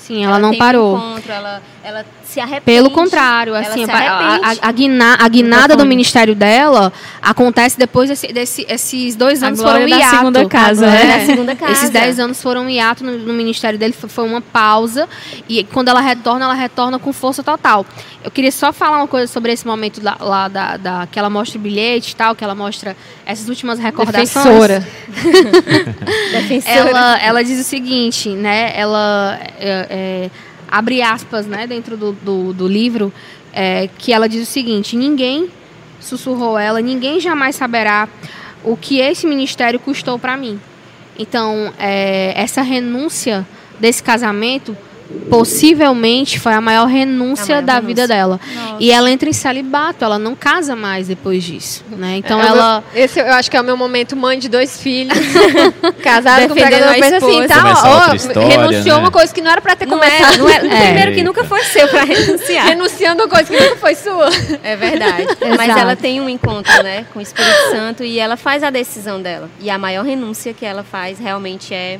Sim, ela, ela não parou. Um encontro, ela, ela se arrepende. Pelo contrário, assim, a, a, a, guina, a guinada do ministério dela acontece depois desse, desse esses dois anos foram hiato. Da segunda casa, né? Da segunda casa. Esses dez anos foram hiato no, no ministério dele, foi uma pausa. E quando ela retorna, ela retorna com força total. Eu queria só falar uma coisa sobre esse momento da, lá da, da, que ela mostra o bilhete e tal, que ela mostra essas últimas recordações. Defensora. Defensora. Ela, ela diz o seguinte, né? Ela é, abre aspas, né, dentro do, do, do livro, é, que ela diz o seguinte: ninguém sussurrou ela, ninguém jamais saberá o que esse ministério custou para mim. Então, é, essa renúncia desse casamento possivelmente foi a maior renúncia a maior da renúncia. vida dela. Nossa. E ela entra em celibato, ela não casa mais depois disso, né? Então é, ela meu, esse eu acho que é o meu momento mãe de dois filhos, casada com pregador, pensa assim, tá, ó, história, renunciou né? uma coisa que não era para ter não começado. não era, é. Primeiro que nunca foi seu para renunciar. Renunciando uma coisa que nunca foi sua. É verdade. Mas ela tem um encontro, né, com o Espírito Santo e ela faz a decisão dela. E a maior renúncia que ela faz realmente é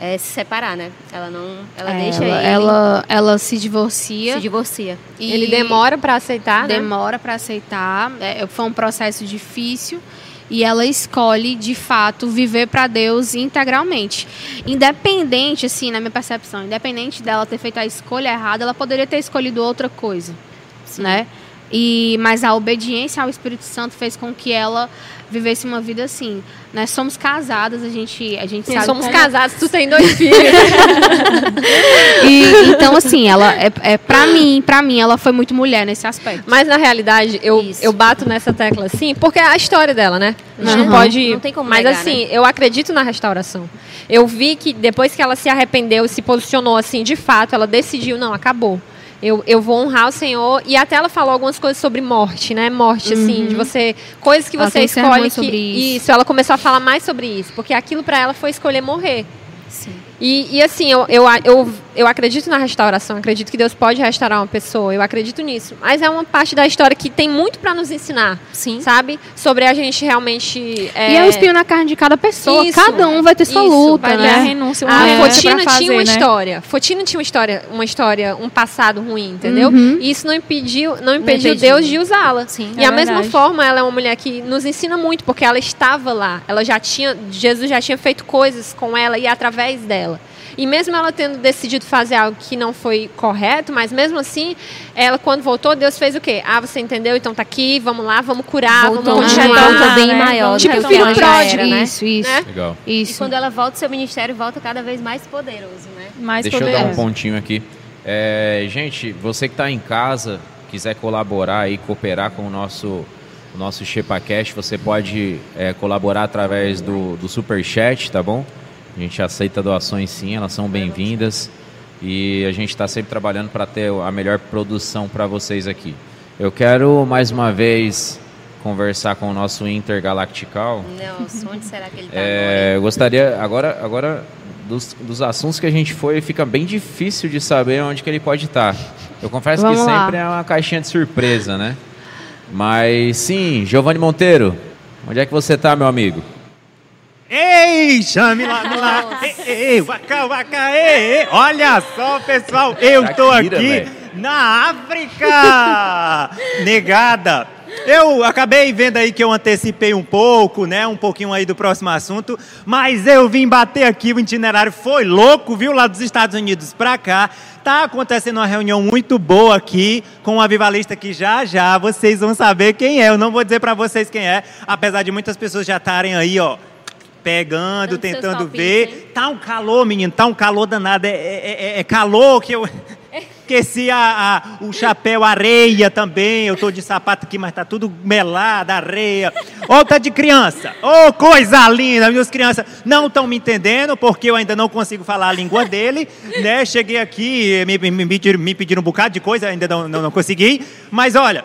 é se separar, né? Ela não, ela é, deixa ela, ele. Ela, ela se divorcia. Se divorcia. E ele demora para aceitar, né? Demora para aceitar. É, foi um processo difícil e ela escolhe de fato viver para Deus integralmente. Independente, assim, na minha percepção, independente dela ter feito a escolha errada, ela poderia ter escolhido outra coisa, Sim. né? E mas a obediência ao Espírito Santo fez com que ela vivesse uma vida assim. Nós somos casadas, a gente, a gente sabe. Somos como... casados, tu tem dois filhos. e, então, assim, ela é, é para mim, para mim, ela foi muito mulher nesse aspecto. Mas na realidade, eu, eu bato nessa tecla assim, porque é a história dela, né? A gente uhum. não pode. Não tem como Mas negar, assim, né? eu acredito na restauração. Eu vi que depois que ela se arrependeu, se posicionou assim, de fato, ela decidiu, não, acabou eu, eu vou honrar o Senhor. E até ela falou algumas coisas sobre morte, né? Morte, uhum. assim, de você. Coisas que você escolhe que. Isso. isso. ela começou a falar mais sobre isso. Porque aquilo para ela foi escolher morrer. Sim. E, e assim, eu, eu, eu, eu acredito na restauração, acredito que Deus pode restaurar uma pessoa, eu acredito nisso. Mas é uma parte da história que tem muito para nos ensinar, Sim. sabe? Sobre a gente realmente. É... E é o espinho na carne de cada pessoa, isso, cada um vai ter sua isso, luta, vai né? A renúncia, a é, Fotina fazer, tinha uma né? história. Fotina tinha uma história, uma história, um passado ruim, entendeu? Uhum. E isso não impediu, não impediu, Deus de usá-la. E é a mesma forma, ela é uma mulher que nos ensina muito, porque ela estava lá, ela já tinha, Jesus já tinha feito coisas com ela e através dela. E mesmo ela tendo decidido fazer algo que não foi correto, mas mesmo assim, ela quando voltou, Deus fez o quê? Ah, você entendeu? Então tá aqui, vamos lá, vamos curar, voltou vamos continuar. bem né? maior. Tipo filho pródigo, né? Isso, isso. Né? Legal. Isso. E quando ela volta, seu ministério volta cada vez mais poderoso, né? Mais Deixa poderoso. eu dar um pontinho aqui. É, gente, você que está em casa, quiser colaborar e cooperar com o nosso o nosso ShepaCast, você pode é, colaborar através do, do Super Chat, tá bom? A gente aceita doações sim, elas são bem-vindas e a gente está sempre trabalhando para ter a melhor produção para vocês aqui. Eu quero mais uma vez conversar com o nosso intergalactical. Nelson, onde será que ele está? É, eu gostaria agora, agora dos, dos assuntos que a gente foi, fica bem difícil de saber onde que ele pode estar. Tá. Eu confesso Vamos que lá. sempre é uma caixinha de surpresa, né? Mas sim, Giovanni Monteiro, onde é que você está, meu amigo? Ei, chame lá, lá. Ei, ei, vaca, vaca, ei, ei. Olha só, pessoal, eu estou aqui na África. Negada. Eu acabei vendo aí que eu antecipei um pouco, né? Um pouquinho aí do próximo assunto, mas eu vim bater aqui, o itinerário foi louco, viu? Lá dos Estados Unidos para cá. Tá acontecendo uma reunião muito boa aqui com um avivalista que já já vocês vão saber quem é. Eu não vou dizer para vocês quem é, apesar de muitas pessoas já estarem aí, ó, pegando, tentando ver. Hein? Tá um calor, menino, tá um calor danado. É, é, é, é calor que eu. Esqueci a, a, o chapéu areia também. Eu tô de sapato aqui, mas tá tudo melado, areia. Ô, tá de criança. Ô, oh, coisa linda. Minhas crianças não estão me entendendo, porque eu ainda não consigo falar a língua dele. Né? Cheguei aqui, me, me, me pediram um bocado de coisa, ainda não, não, não consegui. Mas olha,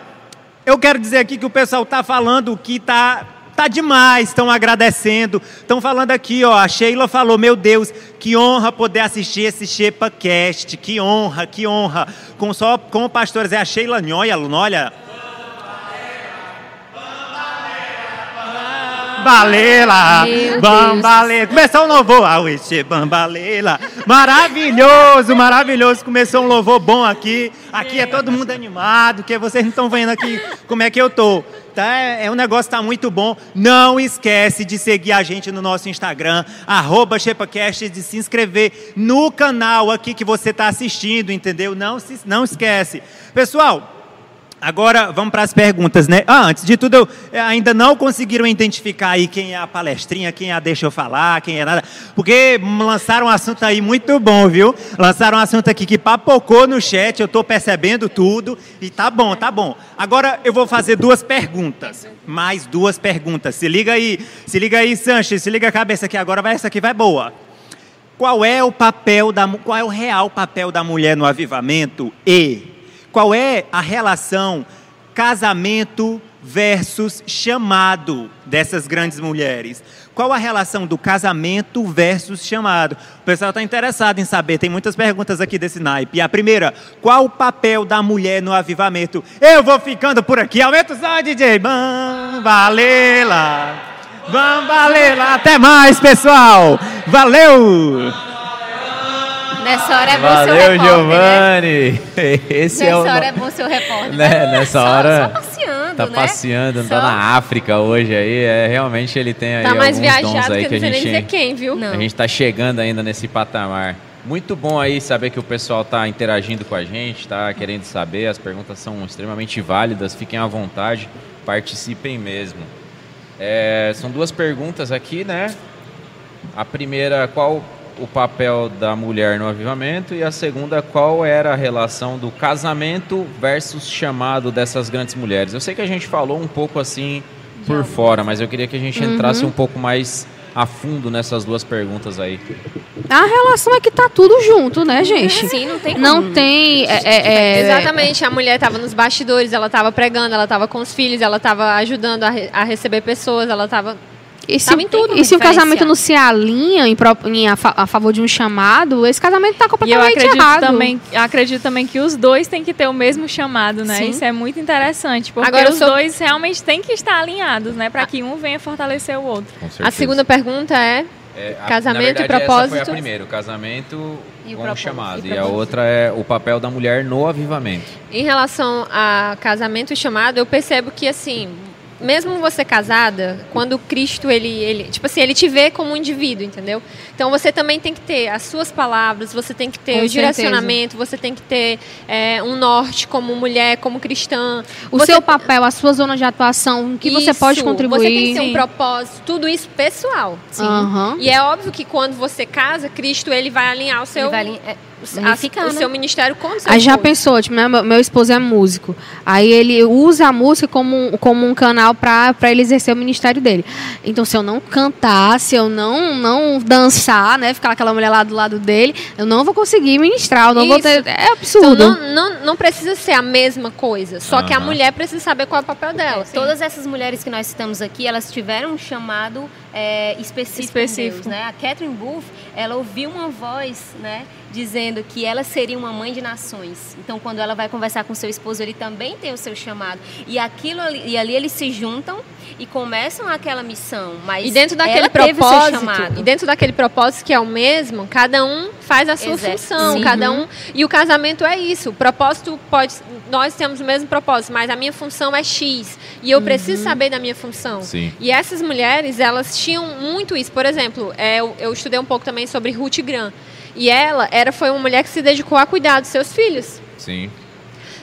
eu quero dizer aqui que o pessoal tá falando que tá tá demais, estão agradecendo. Estão falando aqui, ó, a Sheila falou, meu Deus, que honra poder assistir esse Shepacast, que honra, que honra. Com só com o pastor Zé, a Sheila Nhóia, olha, Bambalela, bambalela. Começou um louvor, Auixê, bambalela. Maravilhoso, maravilhoso. Começou um louvor bom aqui. Aqui é todo mundo animado, que vocês não estão vendo aqui como é que eu tô. Tá? É, é um negócio tá muito bom. Não esquece de seguir a gente no nosso Instagram, arroba ShepaCast, de se inscrever no canal aqui que você está assistindo, entendeu? Não, se, não esquece. Pessoal, Agora vamos para as perguntas, né? Ah, antes de tudo, eu, eh, ainda não conseguiram identificar aí quem é a palestrinha, quem é a deixa eu falar, quem é nada, porque lançaram um assunto aí muito bom, viu? Lançaram um assunto aqui que papocou no chat, eu estou percebendo tudo e tá bom, tá bom. Agora eu vou fazer duas perguntas, mais duas perguntas. Se liga aí, se liga aí, Sanches, se liga a cabeça aqui agora, vai essa aqui vai boa. Qual é o papel da, qual é o real papel da mulher no avivamento e qual é a relação casamento versus chamado dessas grandes mulheres? Qual a relação do casamento versus chamado? O pessoal está interessado em saber, tem muitas perguntas aqui desse naipe. A primeira, qual o papel da mulher no avivamento? Eu vou ficando por aqui, aumenta o som, DJ. Bambalela, bambalela. Até mais, pessoal. Valeu! Nessa hora é bom Valeu, seu repórter, Giovanni. Né? Esse Nessa é o... hora é bom seu repórter. Né? Nessa só, hora... Só passeando, Tá né? passeando, tá Só- na África hoje aí. É, realmente ele tem aí Tá mais viajado aí que que a nem dizer gente... quem, viu? Não. A gente está chegando ainda nesse patamar. Muito bom aí saber que o pessoal está interagindo com a gente, está querendo saber. As perguntas são extremamente válidas. Fiquem à vontade, participem mesmo. É, são duas perguntas aqui, né? A primeira, qual o papel da mulher no avivamento? E a segunda, qual era a relação do casamento versus chamado dessas grandes mulheres? Eu sei que a gente falou um pouco assim por fora, mas eu queria que a gente entrasse um pouco mais a fundo nessas duas perguntas aí. A relação é que tá tudo junto, né, gente? Sim, não tem Não como. tem. é, é, é, Exatamente, a mulher estava nos bastidores, ela estava pregando, ela estava com os filhos, ela estava ajudando a, re- a receber pessoas, ela estava. E se, tudo, e se o casamento não se alinha em, em a, a favor de um chamado, esse casamento tá E eu completamente acredito errado. também, eu acredito também que os dois têm que ter o mesmo chamado, né? Sim. Isso é muito interessante, porque Agora, os sou- dois realmente têm que estar alinhados, né? Para que um venha fortalecer o outro. A segunda pergunta é: É, a- casamento na e verdade, Essa propósito. foi a primeira, o casamento E o com o propósito. chamado. E E, a propósito. outra é o papel da mulher no avivamento. em relação a casamento e chamado, eu percebo que assim. Mesmo você casada, quando Cristo ele, ele, tipo assim, ele te vê como um indivíduo, entendeu? Então você também tem que ter as suas palavras, você tem que ter Com o direcionamento, você tem que ter é, um norte como mulher, como cristã. O Você- seu papel, a sua zona de atuação, o que você pode Isso, contribuir. Você tem que ter um Sim. propósito, tudo isso pessoal. Aham. E é óbvio que quando você casa, Cristo ele vai alinhar o seu, ali- é, o, né? seu ministério com o seu Aí já pensou, tipo, né, meu, meu esposo é músico. Aí ele usa a música como, um- como um canal para ele exercer o ministério dele. Então, se eu não cantar, se eu não, não dançar, né, ficar aquela mulher lá do lado dele, eu não vou conseguir ministrar, eu não vou Isso. ter. É Então, absurdo. não, não, não precisa ser a mesma coisa, só que a mulher precisa saber qual é o papel dela. Todas essas mulheres que nós citamos aqui, elas tiveram um chamado é, específico. Deus, né? A Catherine Booth, ela ouviu uma voz, né, dizendo que ela seria uma mãe de nações. Então, quando ela vai conversar com seu esposo, ele também tem o seu chamado. E aquilo ali, e ali eles se juntam e começam aquela missão. Mas E dentro daquele propósito, e dentro daquele propósito que é o mesmo, cada um faz a sua Exato. função, Sim. cada um. E o casamento é isso. O propósito pode, nós temos o mesmo propósito, mas a minha função é X e eu preciso saber da minha função. Sim. E essas mulheres, elas tinham muito isso. Por exemplo, é, eu, eu estudei um pouco também sobre Ruth Graham. E ela era, foi uma mulher que se dedicou a cuidar dos seus filhos. Sim.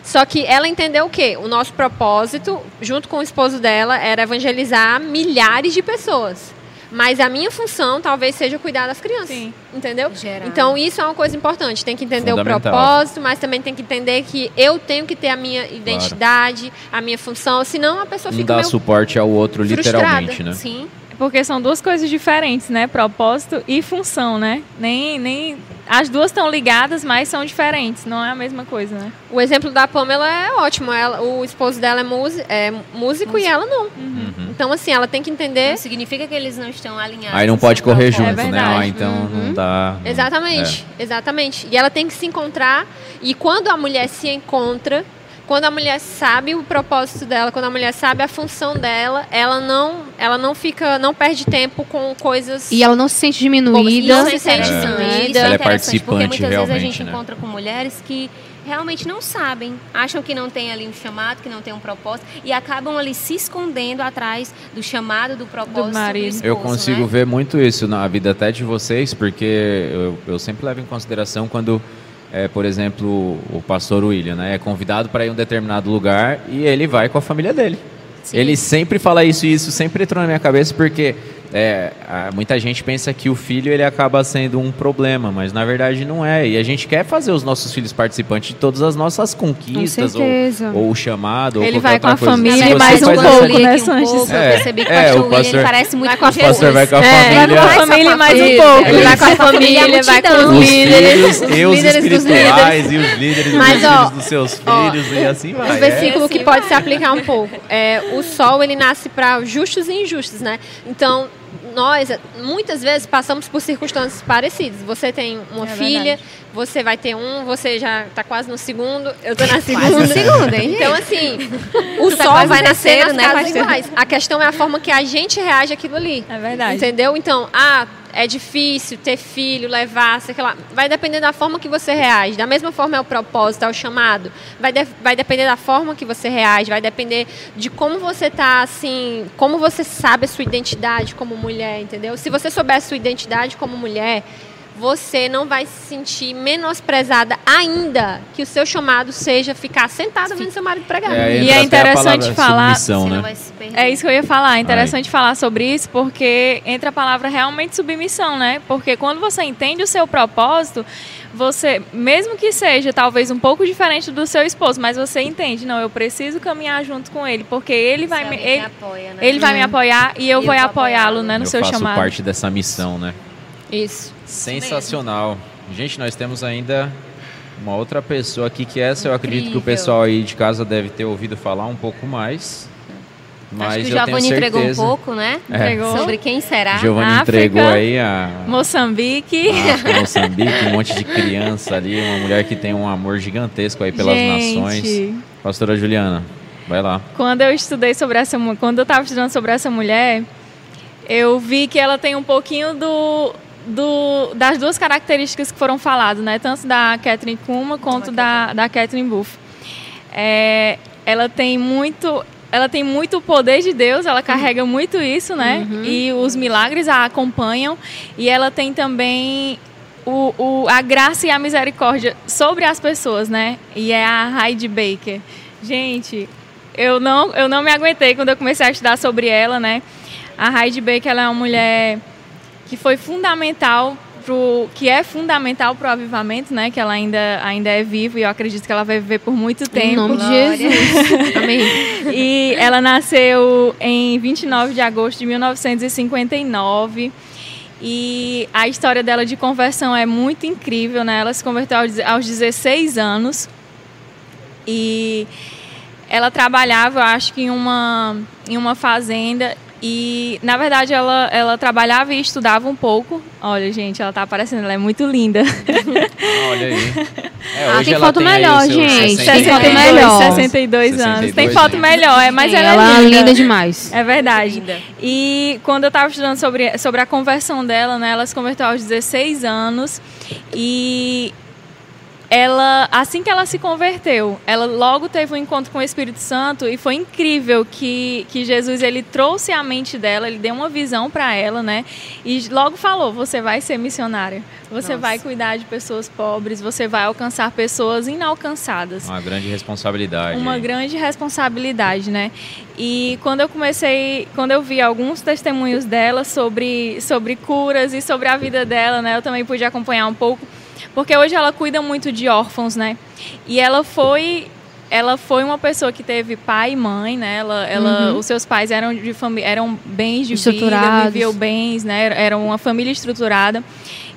Só que ela entendeu o quê? O nosso propósito, junto com o esposo dela, era evangelizar milhares de pessoas. Mas a minha função talvez seja cuidar das crianças. Sim. Entendeu? Gerar. Então isso é uma coisa importante. Tem que entender o propósito, mas também tem que entender que eu tenho que ter a minha identidade, a minha função, senão a pessoa fica dá meio suporte ao outro, frustrada. literalmente, né? Sim. Porque são duas coisas diferentes, né? Propósito e função, né? Nem, nem as duas estão ligadas, mas são diferentes. Não é a mesma coisa, né? O exemplo da Pamela é ótimo. Ela, o esposo dela é, músi- é músico e ela não. Uhum. Então, assim, ela tem que entender. Não significa que eles não estão alinhados. Aí não pode correr junto, é né? Ah, então uhum. não dá. Exatamente, é. exatamente. E ela tem que se encontrar. E quando a mulher se encontra, quando a mulher sabe o propósito dela, quando a mulher sabe a função dela, ela não, ela não fica, não perde tempo com coisas. E ela não se sente diminuída. Não se sente é. diminuída. Ela é participante porque muitas. Vezes a gente né? encontra com mulheres que realmente não sabem, acham que não tem ali um chamado, que não tem um propósito e acabam ali se escondendo atrás do chamado, do propósito do marido. Do esposo, eu consigo né? ver muito isso na vida até de vocês, porque eu, eu sempre levo em consideração quando é, por exemplo, o pastor William, né? É convidado para ir a um determinado lugar e ele vai com a família dele. Sim. Ele sempre fala isso e isso sempre entrou na minha cabeça porque é, muita gente pensa que o filho ele acaba sendo um problema, mas na verdade não é. E a gente quer fazer os nossos filhos participantes de todas as nossas conquistas, ou, ou, o chamado, ele ou vai com a coisa. família e mais um pouco, né, Sanches? Um é, eu percebi que é, o pastor ele parece muito com a família. O pastor vai com a família. Vai com a família mais um pouco. Ele vai com a família, vai com os líderes. Os líderes espirituais e os líderes dos seus filhos e assim vai. Um versículo que pode se aplicar um pouco. O sol, ele nasce para justos e injustos, né? Então, nós muitas vezes passamos por circunstâncias parecidas. Você tem uma é filha, verdade. você vai ter um, você já está quase no segundo, eu estou na segunda. Quase no segundo, hein? Então, assim, o tá sol vai nascer nas né, casas iguais. A questão é a forma que a gente reage àquilo ali. É verdade. Entendeu? Então, ah, é difícil ter filho, levar, sei lá. Vai depender da forma que você reage. Da mesma forma é o propósito, é o chamado. Vai, de, vai depender da forma que você reage, vai depender de como você tá, assim, como você sabe a sua identidade como mulher, entendeu? Se você souber a sua identidade como mulher, você não vai se sentir menosprezada ainda que o seu chamado seja ficar sentado vendo seu marido pregar. É, e é interessante falar. Né? É isso que eu ia falar. É interessante Ai. falar sobre isso porque entra a palavra realmente submissão, né? Porque quando você entende o seu propósito, você, mesmo que seja talvez um pouco diferente do seu esposo, mas você entende, não, eu preciso caminhar junto com ele, porque ele vai me, ele, apoia, né? ele vai me uhum. apoiar e eu, eu vou apoiá-lo, né, no eu seu faço chamado. parte dessa missão, né? Isso. Sensacional. Gente, nós temos ainda uma outra pessoa aqui que essa eu acredito que o pessoal aí de casa deve ter ouvido falar um pouco mais. Mas Acho que o Giovanni entregou um pouco, né? É. Entregou. Sobre quem será. Giovanni entregou aí a. Moçambique. A Moçambique, um monte de criança ali, uma mulher que tem um amor gigantesco aí pelas Gente. nações. Pastora Juliana, vai lá. Quando eu estudei sobre essa quando eu estava estudando sobre essa mulher, eu vi que ela tem um pouquinho do, do, das duas características que foram faladas, né? Tanto da Catherine Kuma quanto da, da Catherine Buff. É, ela tem muito ela tem muito poder de Deus, ela carrega muito isso, né? Uhum. E os milagres a acompanham. E ela tem também o, o, a graça e a misericórdia sobre as pessoas, né? E é a Heidi Baker. Gente, eu não, eu não me aguentei quando eu comecei a estudar sobre ela, né? A Heidi Baker ela é uma mulher que foi fundamental pro, que é fundamental para o avivamento, né? Que ela ainda, ainda é viva e eu acredito que ela vai viver por muito tempo. Em nome de Jesus. Amém. E ela nasceu em 29 de agosto de 1959. E a história dela de conversão é muito incrível, né? Ela se converteu aos 16 anos. E ela trabalhava, eu acho que em uma, em uma fazenda e, na verdade, ela, ela trabalhava e estudava um pouco. Olha, gente, ela tá aparecendo, ela é muito linda. Olha aí. É, ah, tem foto tem melhor, gente. 62, tem foto melhor. 62 anos. 62 tem foto melhor, é, mas Sim, ela, ela é linda. é linda demais. É verdade. Linda. E quando eu estava estudando sobre, sobre a conversão dela, né, ela se converteu aos 16 anos. E ela, assim que ela se converteu, ela logo teve um encontro com o Espírito Santo e foi incrível que, que Jesus ele trouxe a mente dela, ele deu uma visão para ela, né? E logo falou: você vai ser missionária, você Nossa. vai cuidar de pessoas pobres, você vai alcançar pessoas inalcançadas. Uma grande responsabilidade. Uma grande responsabilidade, né? E quando eu comecei, quando eu vi alguns testemunhos dela sobre sobre curas e sobre a vida dela, né? Eu também pude acompanhar um pouco porque hoje ela cuida muito de órfãos, né? E ela foi ela foi uma pessoa que teve pai e mãe, né? Ela, ela, uhum. os seus pais eram de família, eram bens de vida, viviam bens, né? Era uma família estruturada.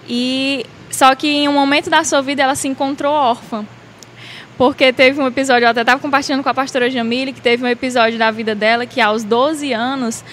E só que em um momento da sua vida ela se encontrou órfã. porque teve um episódio, eu até estava compartilhando com a pastora Jamile, que teve um episódio da vida dela que aos 12 anos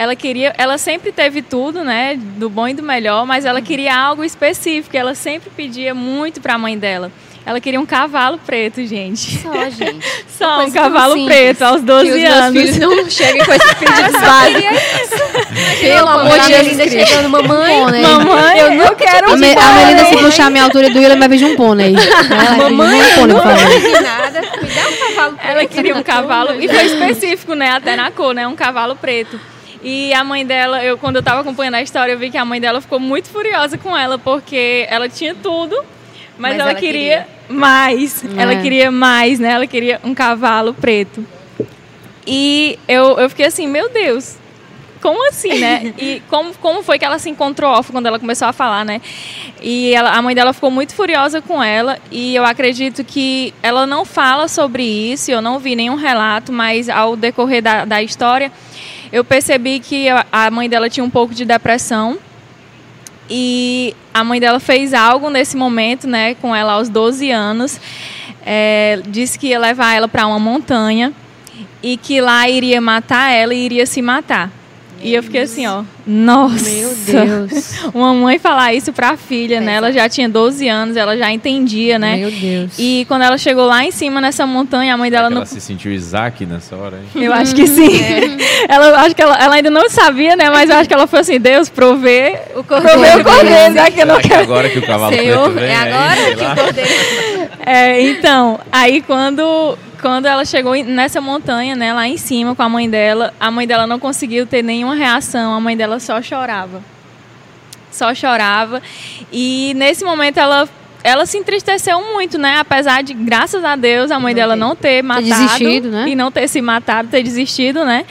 ela queria, ela sempre teve tudo, né, do bom e do melhor, mas ela queria algo específico, ela sempre pedia muito para a mãe dela. Ela queria um cavalo preto, gente. Só, gente. Só um cavalo preto aos 12 que os anos. Meus filhos não cheguem com esse pedido básico. Pelo amor de Deus, ainda chegando, mamãe. Pônei. Mamãe, eu não quero um pônei. A Melinda, se puxar a minha altura do William, vai vir um pônei. Mamãe, um pônei, nada. Me dá um cavalo preto. Ela queria um cavalo, e foi específico, né, até na cor, né, um cavalo preto. E a mãe dela, eu quando eu estava acompanhando a história, eu vi que a mãe dela ficou muito furiosa com ela, porque ela tinha tudo, mas, mas ela, ela, queria, queria. mais. É. Ela queria mais, né? Ela queria um cavalo preto. E eu, eu fiquei assim, meu Deus, como assim, né? E como, como foi que ela se encontrou órfã quando ela começou a falar, né? E ela, a mãe dela ficou muito furiosa com ela e eu acredito que ela não fala sobre isso, eu não vi nenhum relato, mas ao decorrer da, da história, eu percebi que a mãe dela tinha um pouco de depressão e a mãe dela fez algo nesse momento, né, com ela aos 12 anos. É, disse que ia levar ela para uma montanha e que lá iria matar ela e iria se matar. E eu fiquei assim, ó, nossa. Meu Deus. Uma mãe falar isso pra filha, é né? Ela já tinha 12 anos, ela já entendia, né? Meu Deus. E quando ela chegou lá em cima nessa montanha, a mãe dela Será não. Ela se sentiu Isaac nessa hora, hein? Eu acho que sim. É. Ela acho que ela, ela ainda não sabia, né? Mas eu acho que ela foi assim, Deus, provê o cordeiro. Provê o cordeiro, né? Que eu não quero. Que agora que o cavalo Senhor, preto vem, é agora aí, que o cordeiro. É, então, aí quando quando ela chegou nessa montanha, né, lá em cima com a mãe dela, a mãe dela não conseguiu ter nenhuma reação, a mãe dela só chorava. Só chorava. E nesse momento ela ela se entristeceu muito, né? Apesar de, graças a Deus, a mãe dela não ter matado desistido, né? e não ter se matado, ter desistido, né?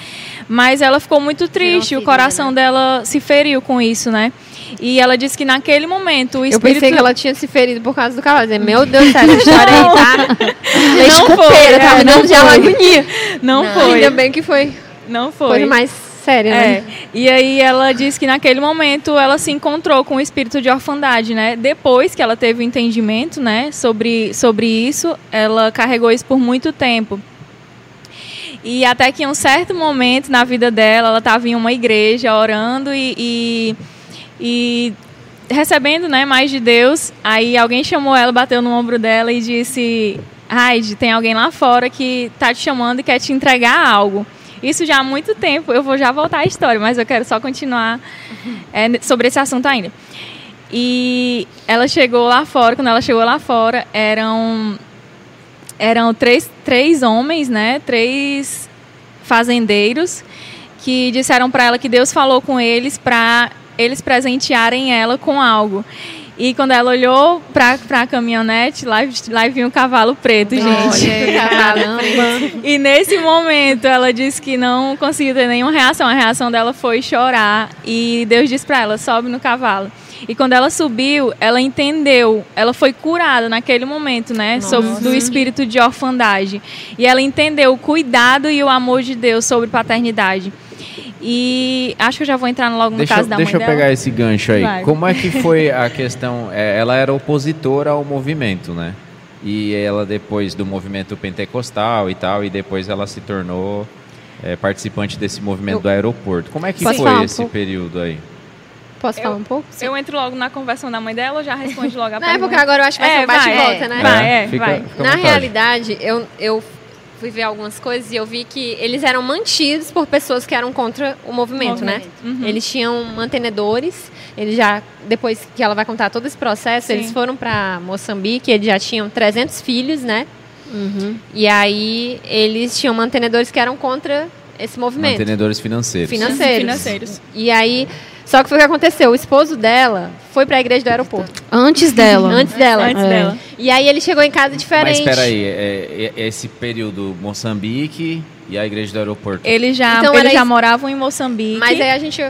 Mas ela ficou muito triste, o coração né? dela se feriu com isso, né? E ela disse que naquele momento o espírito... Eu pensei que ela tinha se ferido por causa do cavalo. Meu Deus essa história aí tá... Leite não foi, tá me dando uma agonia. Não, não foi. Ainda bem que foi... Não foi. Foi mais séria, né? É. E aí ela disse que naquele momento ela se encontrou com o espírito de orfandade, né? Depois que ela teve o entendimento, né, sobre, sobre isso, ela carregou isso por muito tempo. E até que em um certo momento na vida dela, ela estava em uma igreja orando e, e, e, recebendo né, mais de Deus. Aí alguém chamou ela, bateu no ombro dela e disse: Raide, tem alguém lá fora que está te chamando e quer te entregar algo. Isso já há muito tempo, eu vou já voltar à história, mas eu quero só continuar é, sobre esse assunto ainda. E ela chegou lá fora, quando ela chegou lá fora, eram eram três, três homens, né? Três fazendeiros que disseram para ela que Deus falou com eles para eles presentearem ela com algo. E quando ela olhou para a caminhonete, lá, lá vinha um cavalo preto, gente. E nesse momento ela disse que não conseguiu ter nenhuma reação. A reação dela foi chorar. E Deus disse para ela: sobe no cavalo. E quando ela subiu, ela entendeu, ela foi curada naquele momento, né? Sobre, do espírito de orfandade. E ela entendeu o cuidado e o amor de Deus sobre paternidade. E acho que eu já vou entrar logo no deixa, caso da deixa mãe Deixa eu pegar esse gancho aí. Vai. Como é que foi a questão? É, ela era opositora ao movimento, né? E ela depois do movimento pentecostal e tal, e depois ela se tornou é, participante desse movimento eu, do aeroporto. Como é que foi esse um período aí? Posso eu, falar um pouco? Sim. Eu entro logo na conversão da mãe dela ou já responde logo a Não, pergunta? é porque agora eu acho que vai é, ser um bate-volta, é, né? Vai, é, fica, vai. Fica na realidade, eu, eu fui ver algumas coisas e eu vi que eles eram mantidos por pessoas que eram contra o movimento, o movimento. né? Uhum. Eles tinham mantenedores, eles já, depois que ela vai contar todo esse processo, Sim. eles foram para Moçambique, eles já tinham 300 filhos, né? Uhum. E aí eles tinham mantenedores que eram contra esse movimento. Mantenedores financeiros. Financeiros. financeiros. E aí só que foi o que aconteceu. O esposo dela foi para a igreja do aeroporto. Antes dela. Antes dela. Antes é. dela. E aí ele chegou em casa diferente. Mas espera aí, é, é, esse período Moçambique e a igreja do aeroporto. Eles já, então, eles já moravam em Moçambique. Mas aí a gente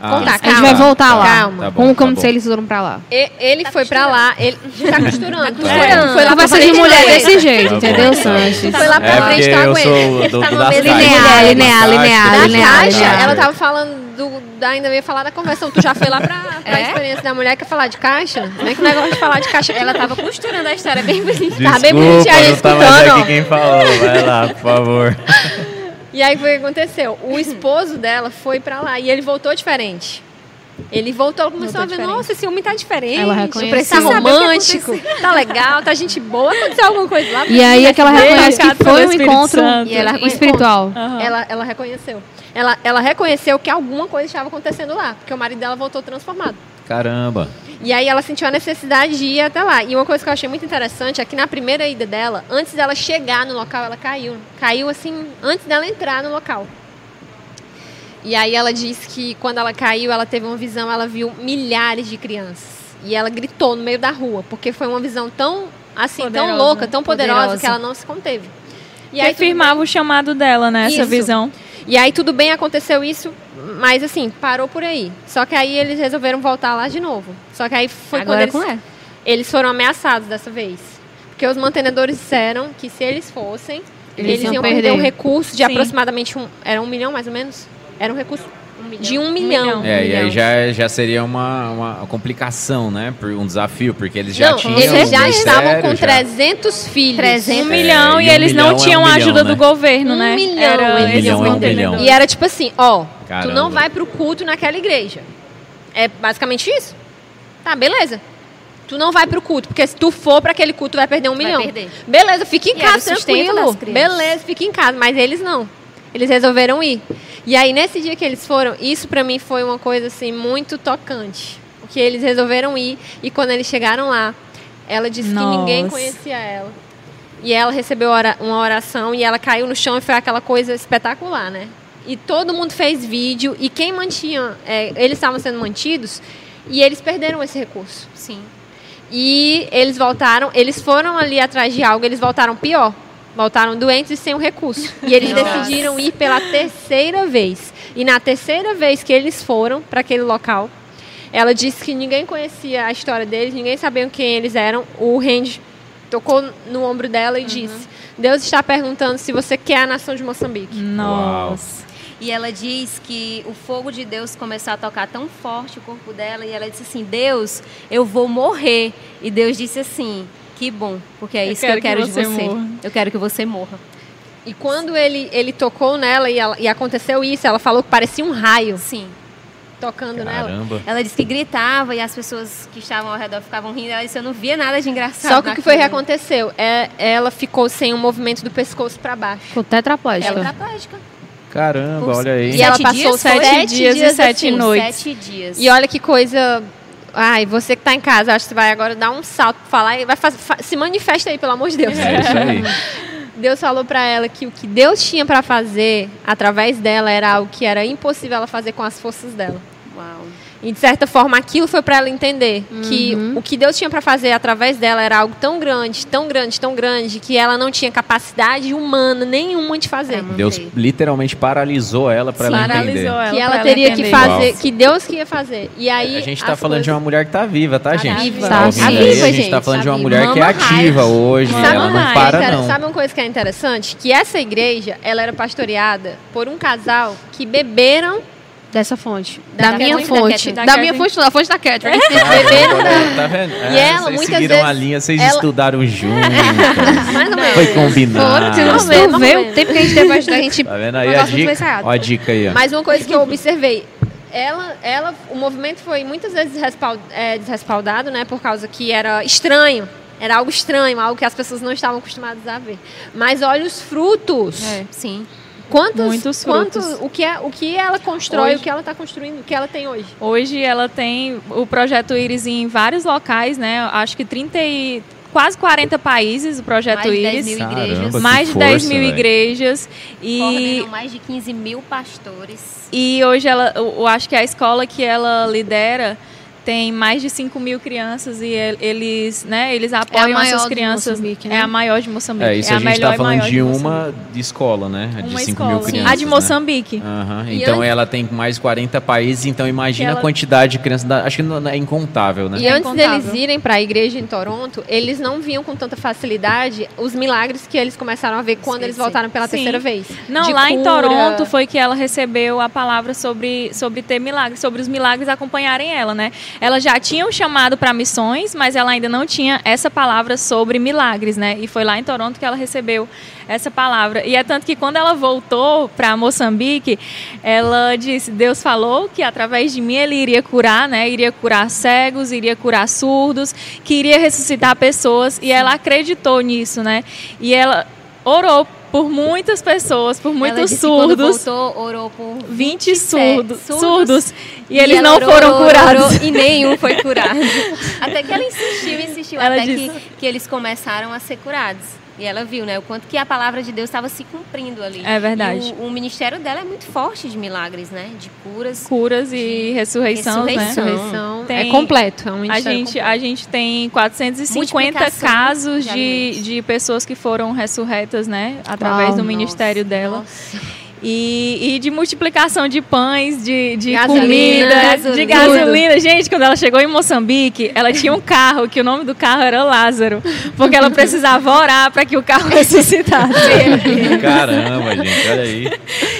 Ah, contar, calma. A gente vai voltar lá. Calma. Tá bom, como tá como se eles foram pra lá. E, ele tá foi pra lá, ele tá costurando. Tá costurando. Foi lá Conversa de mulher desse jeito, tá entendeu, Sanches? Foi lá pra é frente, tá com ele. Do, do, linear, linear, linear, linear. Caixa, ela tava falando do, ainda ia falar da conversão. Tu já foi lá pra, pra é? experiência da mulher, quer falar de caixa? Não é que o negócio de falar de caixa Ela tava costurando a história bem bonita. Tava bem bonitinha aí escutando. Tá mais aqui quem falou. Vai lá, por favor. E aí foi o que aconteceu. O esposo dela foi pra lá e ele voltou diferente. Ele voltou, começou voltou a ver, diferente. nossa, esse homem tá diferente. Ela reconheceu. Tá romântico, tá legal, tá gente boa, aconteceu alguma coisa lá. E aí é que ela reconhece que foi um encontro e ela espiritual. Uhum. Ela, ela reconheceu. Ela, ela reconheceu que alguma coisa estava acontecendo lá, porque o marido dela voltou transformado. Caramba. E aí ela sentiu a necessidade de ir até lá. E uma coisa que eu achei muito interessante é que na primeira ida dela, antes dela chegar no local, ela caiu. Caiu assim, antes dela entrar no local. E aí ela disse que quando ela caiu, ela teve uma visão, ela viu milhares de crianças. E ela gritou no meio da rua, porque foi uma visão tão assim, poderosa, tão louca, tão poderosa, poderosa, que ela não se conteve. E que aí afirmava o chamado dela, né, essa visão. E aí tudo bem, aconteceu isso, mas assim, parou por aí. Só que aí eles resolveram voltar lá de novo. Só que aí foi Agora quando eles, é. eles foram ameaçados dessa vez. Porque os mantenedores disseram que se eles fossem, eles, eles iam, iam perder um recurso de Sim. aproximadamente um, era um milhão mais ou menos? Era um recurso um de um milhão. É, um e aí já, já seria uma, uma complicação, né? Um desafio, porque eles já não, tinham. Eles já estavam com já... 300 filhos. 300. Um milhão é, e, e um eles milhão não tinham é um a ajuda milhão, do né? governo, um né? Milhão, era, um milhão. É um milhão. E era tipo assim: ó, Caramba. tu não vai pro culto naquela igreja. É basicamente isso. Tá, beleza. Tu não vai pro culto, porque se tu for para aquele culto, tu vai perder um vai milhão. Perder. Beleza, fica em e casa tranquilo. Beleza, fica em casa. Mas eles não. Eles resolveram ir. E aí, nesse dia que eles foram, isso para mim foi uma coisa assim muito tocante. Porque eles resolveram ir e quando eles chegaram lá, ela disse Nossa. que ninguém conhecia ela. E ela recebeu uma oração e ela caiu no chão e foi aquela coisa espetacular, né? E todo mundo fez vídeo e quem mantinha, é, eles estavam sendo mantidos e eles perderam esse recurso. Sim. E eles voltaram, eles foram ali atrás de algo, eles voltaram pior voltaram doentes e sem o recurso. E eles Nossa. decidiram ir pela terceira vez. E na terceira vez que eles foram para aquele local, ela disse que ninguém conhecia a história deles, ninguém sabia quem eles eram. O Randy tocou no ombro dela e uhum. disse: Deus está perguntando se você quer a nação de Moçambique. Nossa. E ela diz que o fogo de Deus começou a tocar tão forte o corpo dela e ela disse assim: Deus, eu vou morrer. E Deus disse assim: que bom, porque é eu isso que eu quero que você de você. Morra. Eu quero que você morra. E quando ele, ele tocou nela e, ela, e aconteceu isso, ela falou que parecia um raio. Sim. Tocando Caramba. nela. Ela disse que gritava e as pessoas que estavam ao redor ficavam rindo. Ela disse: Eu não via nada de engraçado. Só que o que foi que aconteceu? É, ela ficou sem o movimento do pescoço para baixo. Ficou tetraplégica. Ela tetraplégica. Caramba, olha aí. E ela passou dias, sete, sete dias, dias e sete assim, noites. Sete dias. E olha que coisa Ai, você que está em casa, acho que você vai agora dar um salto para falar e vai fazer, se manifesta aí, pelo amor de Deus. É isso aí. Deus falou para ela que o que Deus tinha para fazer através dela era algo que era impossível ela fazer com as forças dela. Uau. E de certa forma aquilo foi para ela entender uhum. que o que Deus tinha para fazer através dela era algo tão grande, tão grande, tão grande que ela não tinha capacidade humana nenhuma de fazer. Deus literalmente paralisou ela para ela entender. Ela que ela teria ela que fazer, Uau. que Deus que ia fazer. E aí a gente está falando coisas... de uma mulher que está viva, tá, tá gente? Viva. Tá, tá viva, aí, gente. A gente está falando tá de uma mulher que é ativa hoje, sabe ela não para não. Sabe uma coisa que é interessante? Que essa igreja, ela era pastoreada por um casal que beberam Dessa fonte. Da, da minha fonte. Da, da minha fonte, da fonte da Catherine. Ah, tá vendo? É, e ela, vocês muitas seguiram vezes, a linha, vocês ela... estudaram juntos. Mais ou menos. Foi combinado. Foram, não vê o tempo que a gente teve a gente... Tá vendo aí a dica? Ó a dica aí, ó. Mas uma coisa que eu observei, ela, ela, o movimento foi muitas vezes é, desrespaldado, né, por causa que era estranho. Era algo estranho, algo que as pessoas não estavam acostumadas a ver. Mas olha os frutos. É, sim. Quantos, Muitos frutos. Quantos, o, que é, o que ela constrói, hoje, o que ela está construindo, o que ela tem hoje? Hoje ela tem o projeto Iris em vários locais, né? Acho que 30 e, quase 40 países o projeto mais Iris. 10 mil igrejas. mais de força, 10 mil véio. igrejas. E mais de 15 mil pastores. E hoje ela, eu acho que a escola que ela lidera tem mais de 5 mil crianças e eles, né, eles é apoiam é essas crianças. Né? É a maior de Moçambique. É, isso é a, a gente está falando de, de uma de escola, né? Uma de 5 mil crianças. A de né? Moçambique. Né? Uhum. Então ela tem mais 40 países, então imagina ela... a quantidade de crianças. Da... Acho que é incontável, né? E antes deles irem para a igreja em Toronto, eles não viam com tanta facilidade os milagres que eles começaram a ver quando sim, eles voltaram pela sim. terceira vez. Não, lá cura. em Toronto foi que ela recebeu a palavra sobre, sobre ter milagres, sobre os milagres acompanharem ela, né? Ela já tinha um chamado para missões, mas ela ainda não tinha essa palavra sobre milagres, né? E foi lá em Toronto que ela recebeu essa palavra. E é tanto que quando ela voltou para Moçambique, ela disse: Deus falou que através de mim ele iria curar, né? Iria curar cegos, iria curar surdos, que iria ressuscitar pessoas. E ela acreditou nisso, né? E ela orou por muitas pessoas, por muitos surdos. voltou, orou por 20, 20 surdos, surdos, surdos, e, e eles não orou, foram curados. Orou, e nenhum foi curado. até que ela insistiu, insistiu, ela até disse... que, que eles começaram a ser curados. E ela viu, né, o quanto que a palavra de Deus estava se cumprindo ali. É verdade. O, o, ministério dela é muito forte de milagres, né? De curas. Curas e ressurreição, né? ressurreição. né? Tem, é completo. É um a gente, completo. a gente tem 450 casos de, de pessoas que foram ressurretas, né? Através Uau, do ministério nossa, dela. Nossa. E, e, de multiplicação de pães, de, de gasolina, comida, gasolina. de gasolina. Gente, quando ela chegou em Moçambique, ela tinha um carro, que o nome do carro era Lázaro, porque ela precisava orar para que o carro ressuscitasse. Caramba, gente, olha aí.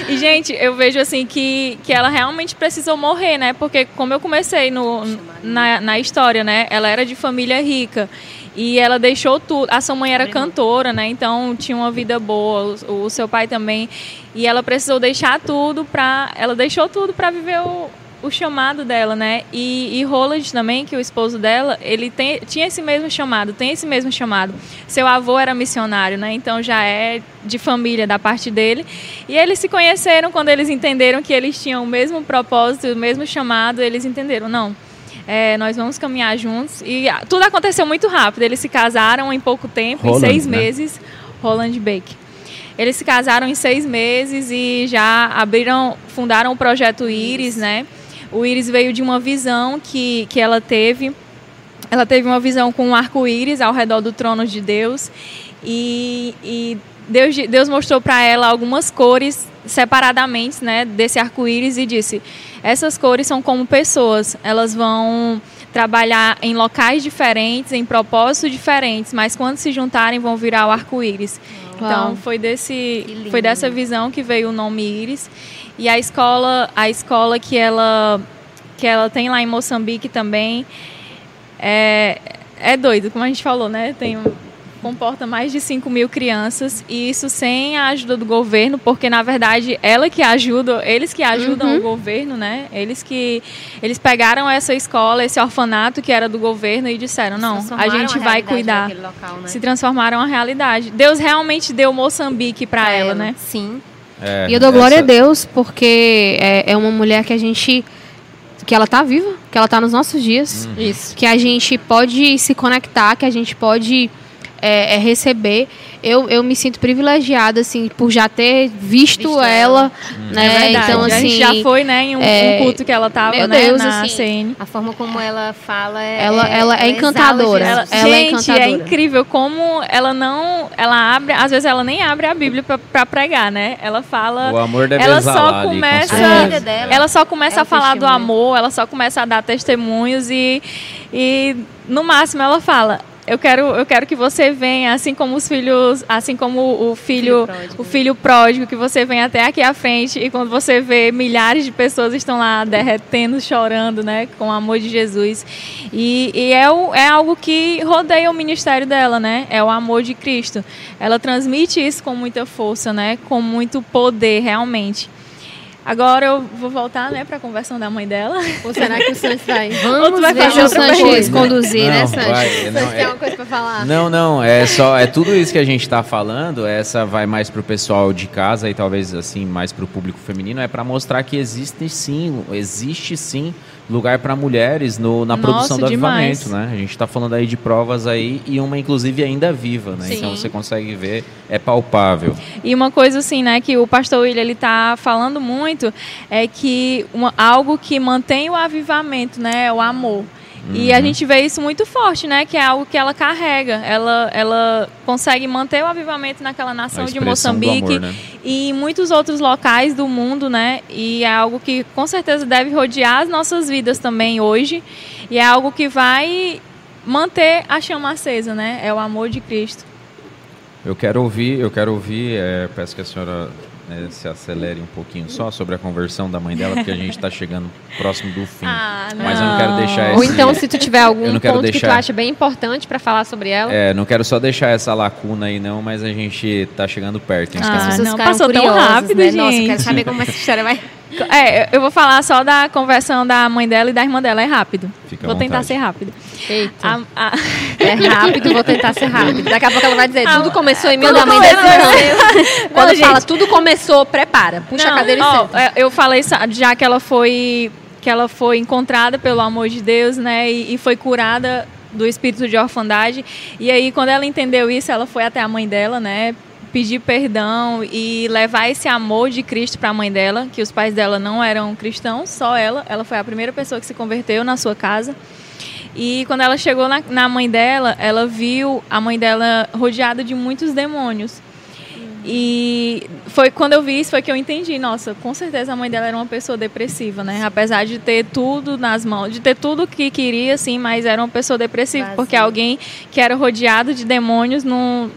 E, gente, eu vejo assim que, que ela realmente precisou morrer, né? Porque como eu comecei no, na, na história, né? Ela era de família rica. E ela deixou tudo. A sua mãe era cantora, né? Então tinha uma vida boa. O, o seu pai também. E ela precisou deixar tudo para. Ela deixou tudo para viver o, o chamado dela, né? E, e Roland também, que é o esposo dela, ele tem, tinha esse mesmo chamado, tem esse mesmo chamado. Seu avô era missionário, né? Então já é de família da parte dele. E eles se conheceram quando eles entenderam que eles tinham o mesmo propósito, o mesmo chamado. Eles entenderam, não é, nós vamos caminhar juntos. E tudo aconteceu muito rápido. Eles se casaram em pouco tempo, Roland, em seis né? meses. Roland Bake. Eles se casaram em seis meses e já abriram, fundaram o projeto Iris, né? O Iris veio de uma visão que, que ela teve. Ela teve uma visão com um arco-íris ao redor do trono de Deus. E, e Deus, Deus mostrou para ela algumas cores separadamente né, desse arco-íris e disse: essas cores são como pessoas, elas vão trabalhar em locais diferentes, em propósitos diferentes, mas quando se juntarem vão virar o arco-íris. Então foi desse, foi dessa visão que veio o nome Íris e a escola, a escola que ela que ela tem lá em Moçambique também é, é doido, como a gente falou, né? Tem comporta mais de 5 mil crianças e isso sem a ajuda do governo, porque na verdade ela que ajuda, eles que ajudam uhum. o governo, né? Eles que eles pegaram essa escola, esse orfanato que era do governo e disseram não, a gente a vai cuidar. Local, né? Se transformaram a realidade. Deus realmente deu Moçambique para ela, ela, né? Sim. É, e eu dou glória essa... a Deus porque é, é uma mulher que a gente que ela tá viva, que ela tá nos nossos dias. Uhum. Isso. Que a gente pode se conectar, que a gente pode é, é receber. Eu, eu me sinto privilegiada, assim, por já ter visto, visto ela, hum. né? É então, assim... A gente já foi, né, em um, é, um culto que ela tava, meu né, Deus, na assim, CN. A forma como ela fala é... Ela, ela, ela é encantadora. Ela, ela é gente, é encantadora. é incrível como ela não... Ela abre... Às vezes ela nem abre a Bíblia pra, pra pregar, né? Ela fala... O amor deve ela só começa ali, Ela só começa é a falar do amor, ela só começa a dar testemunhos e... E no máximo ela fala, eu quero, eu quero que você venha, assim como os filhos, assim como o filho, filho pródigo. o filho pródigo, que você venha até aqui à frente e quando você vê milhares de pessoas estão lá derretendo, chorando, né, com o amor de Jesus. E, e é, o, é algo que rodeia o ministério dela, né? É o amor de Cristo. Ela transmite isso com muita força, né? Com muito poder, realmente. Agora eu vou voltar, né, para a conversão da mãe dela. Ou será que o Sanches vai? Vamos vai fazer o Sanches conduzir, né, não, né, Sanches? Vai, não, tem é, uma coisa para falar? Não, não, é só é tudo isso que a gente está falando. Essa vai mais para o pessoal de casa e talvez assim mais para o público feminino. É para mostrar que existe sim, existe sim lugar para mulheres no, na Nossa, produção do demais. avivamento, né? A gente está falando aí de provas aí e uma inclusive ainda viva, né? Sim. Então você consegue ver, é palpável. E uma coisa assim, né, que o pastor William ele tá falando muito é que uma, algo que mantém o avivamento, né, é o amor. E a gente vê isso muito forte, né? Que é algo que ela carrega. Ela, ela consegue manter o avivamento naquela nação de Moçambique amor, né? e em muitos outros locais do mundo, né? E é algo que com certeza deve rodear as nossas vidas também hoje. E é algo que vai manter a chama acesa, né? É o amor de Cristo. Eu quero ouvir, eu quero ouvir, é, peço que a senhora né, se acelere um pouquinho só sobre a conversão da mãe dela, porque a gente está chegando próximo do fim. Ah, Mas eu não quero deixar Ou esse- então, se tu tiver eu algum não quero ponto que tu deixar- acha bem importante pra falar sobre ela. É, não quero só deixar essa lacuna aí não, mas a gente tá chegando perto. hein? Ah, As pessoas não, ficaram passou tão curiosas, rápido, né? Nossa, gente. quero saber como essa história vai. É, eu vou falar só da conversão da mãe dela e da irmã dela. É rápido. Fica vou tentar ser rápido. Eita. A- a- É rápido, vou tentar ser rápido. Daqui a pouco ela vai dizer, tudo começou em tudo 1900. Quando Não, fala gente. tudo começou, prepara. Puxa Não, a cadeira e ó, senta. é, Eu falei já que ela foi que ela foi encontrada pelo amor de Deus, né, e, e foi curada do espírito de orfandade. E aí quando ela entendeu isso, ela foi até a mãe dela, né, pedir perdão e levar esse amor de Cristo para a mãe dela, que os pais dela não eram cristãos, só ela. Ela foi a primeira pessoa que se converteu na sua casa. E quando ela chegou na, na mãe dela, ela viu a mãe dela rodeada de muitos demônios. E foi quando eu vi isso foi que eu entendi, nossa, com certeza a mãe dela era uma pessoa depressiva, né? Apesar de ter tudo nas mãos, de ter tudo que queria, assim, mas era uma pessoa depressiva, Vazia. porque alguém que era rodeado de demônios não,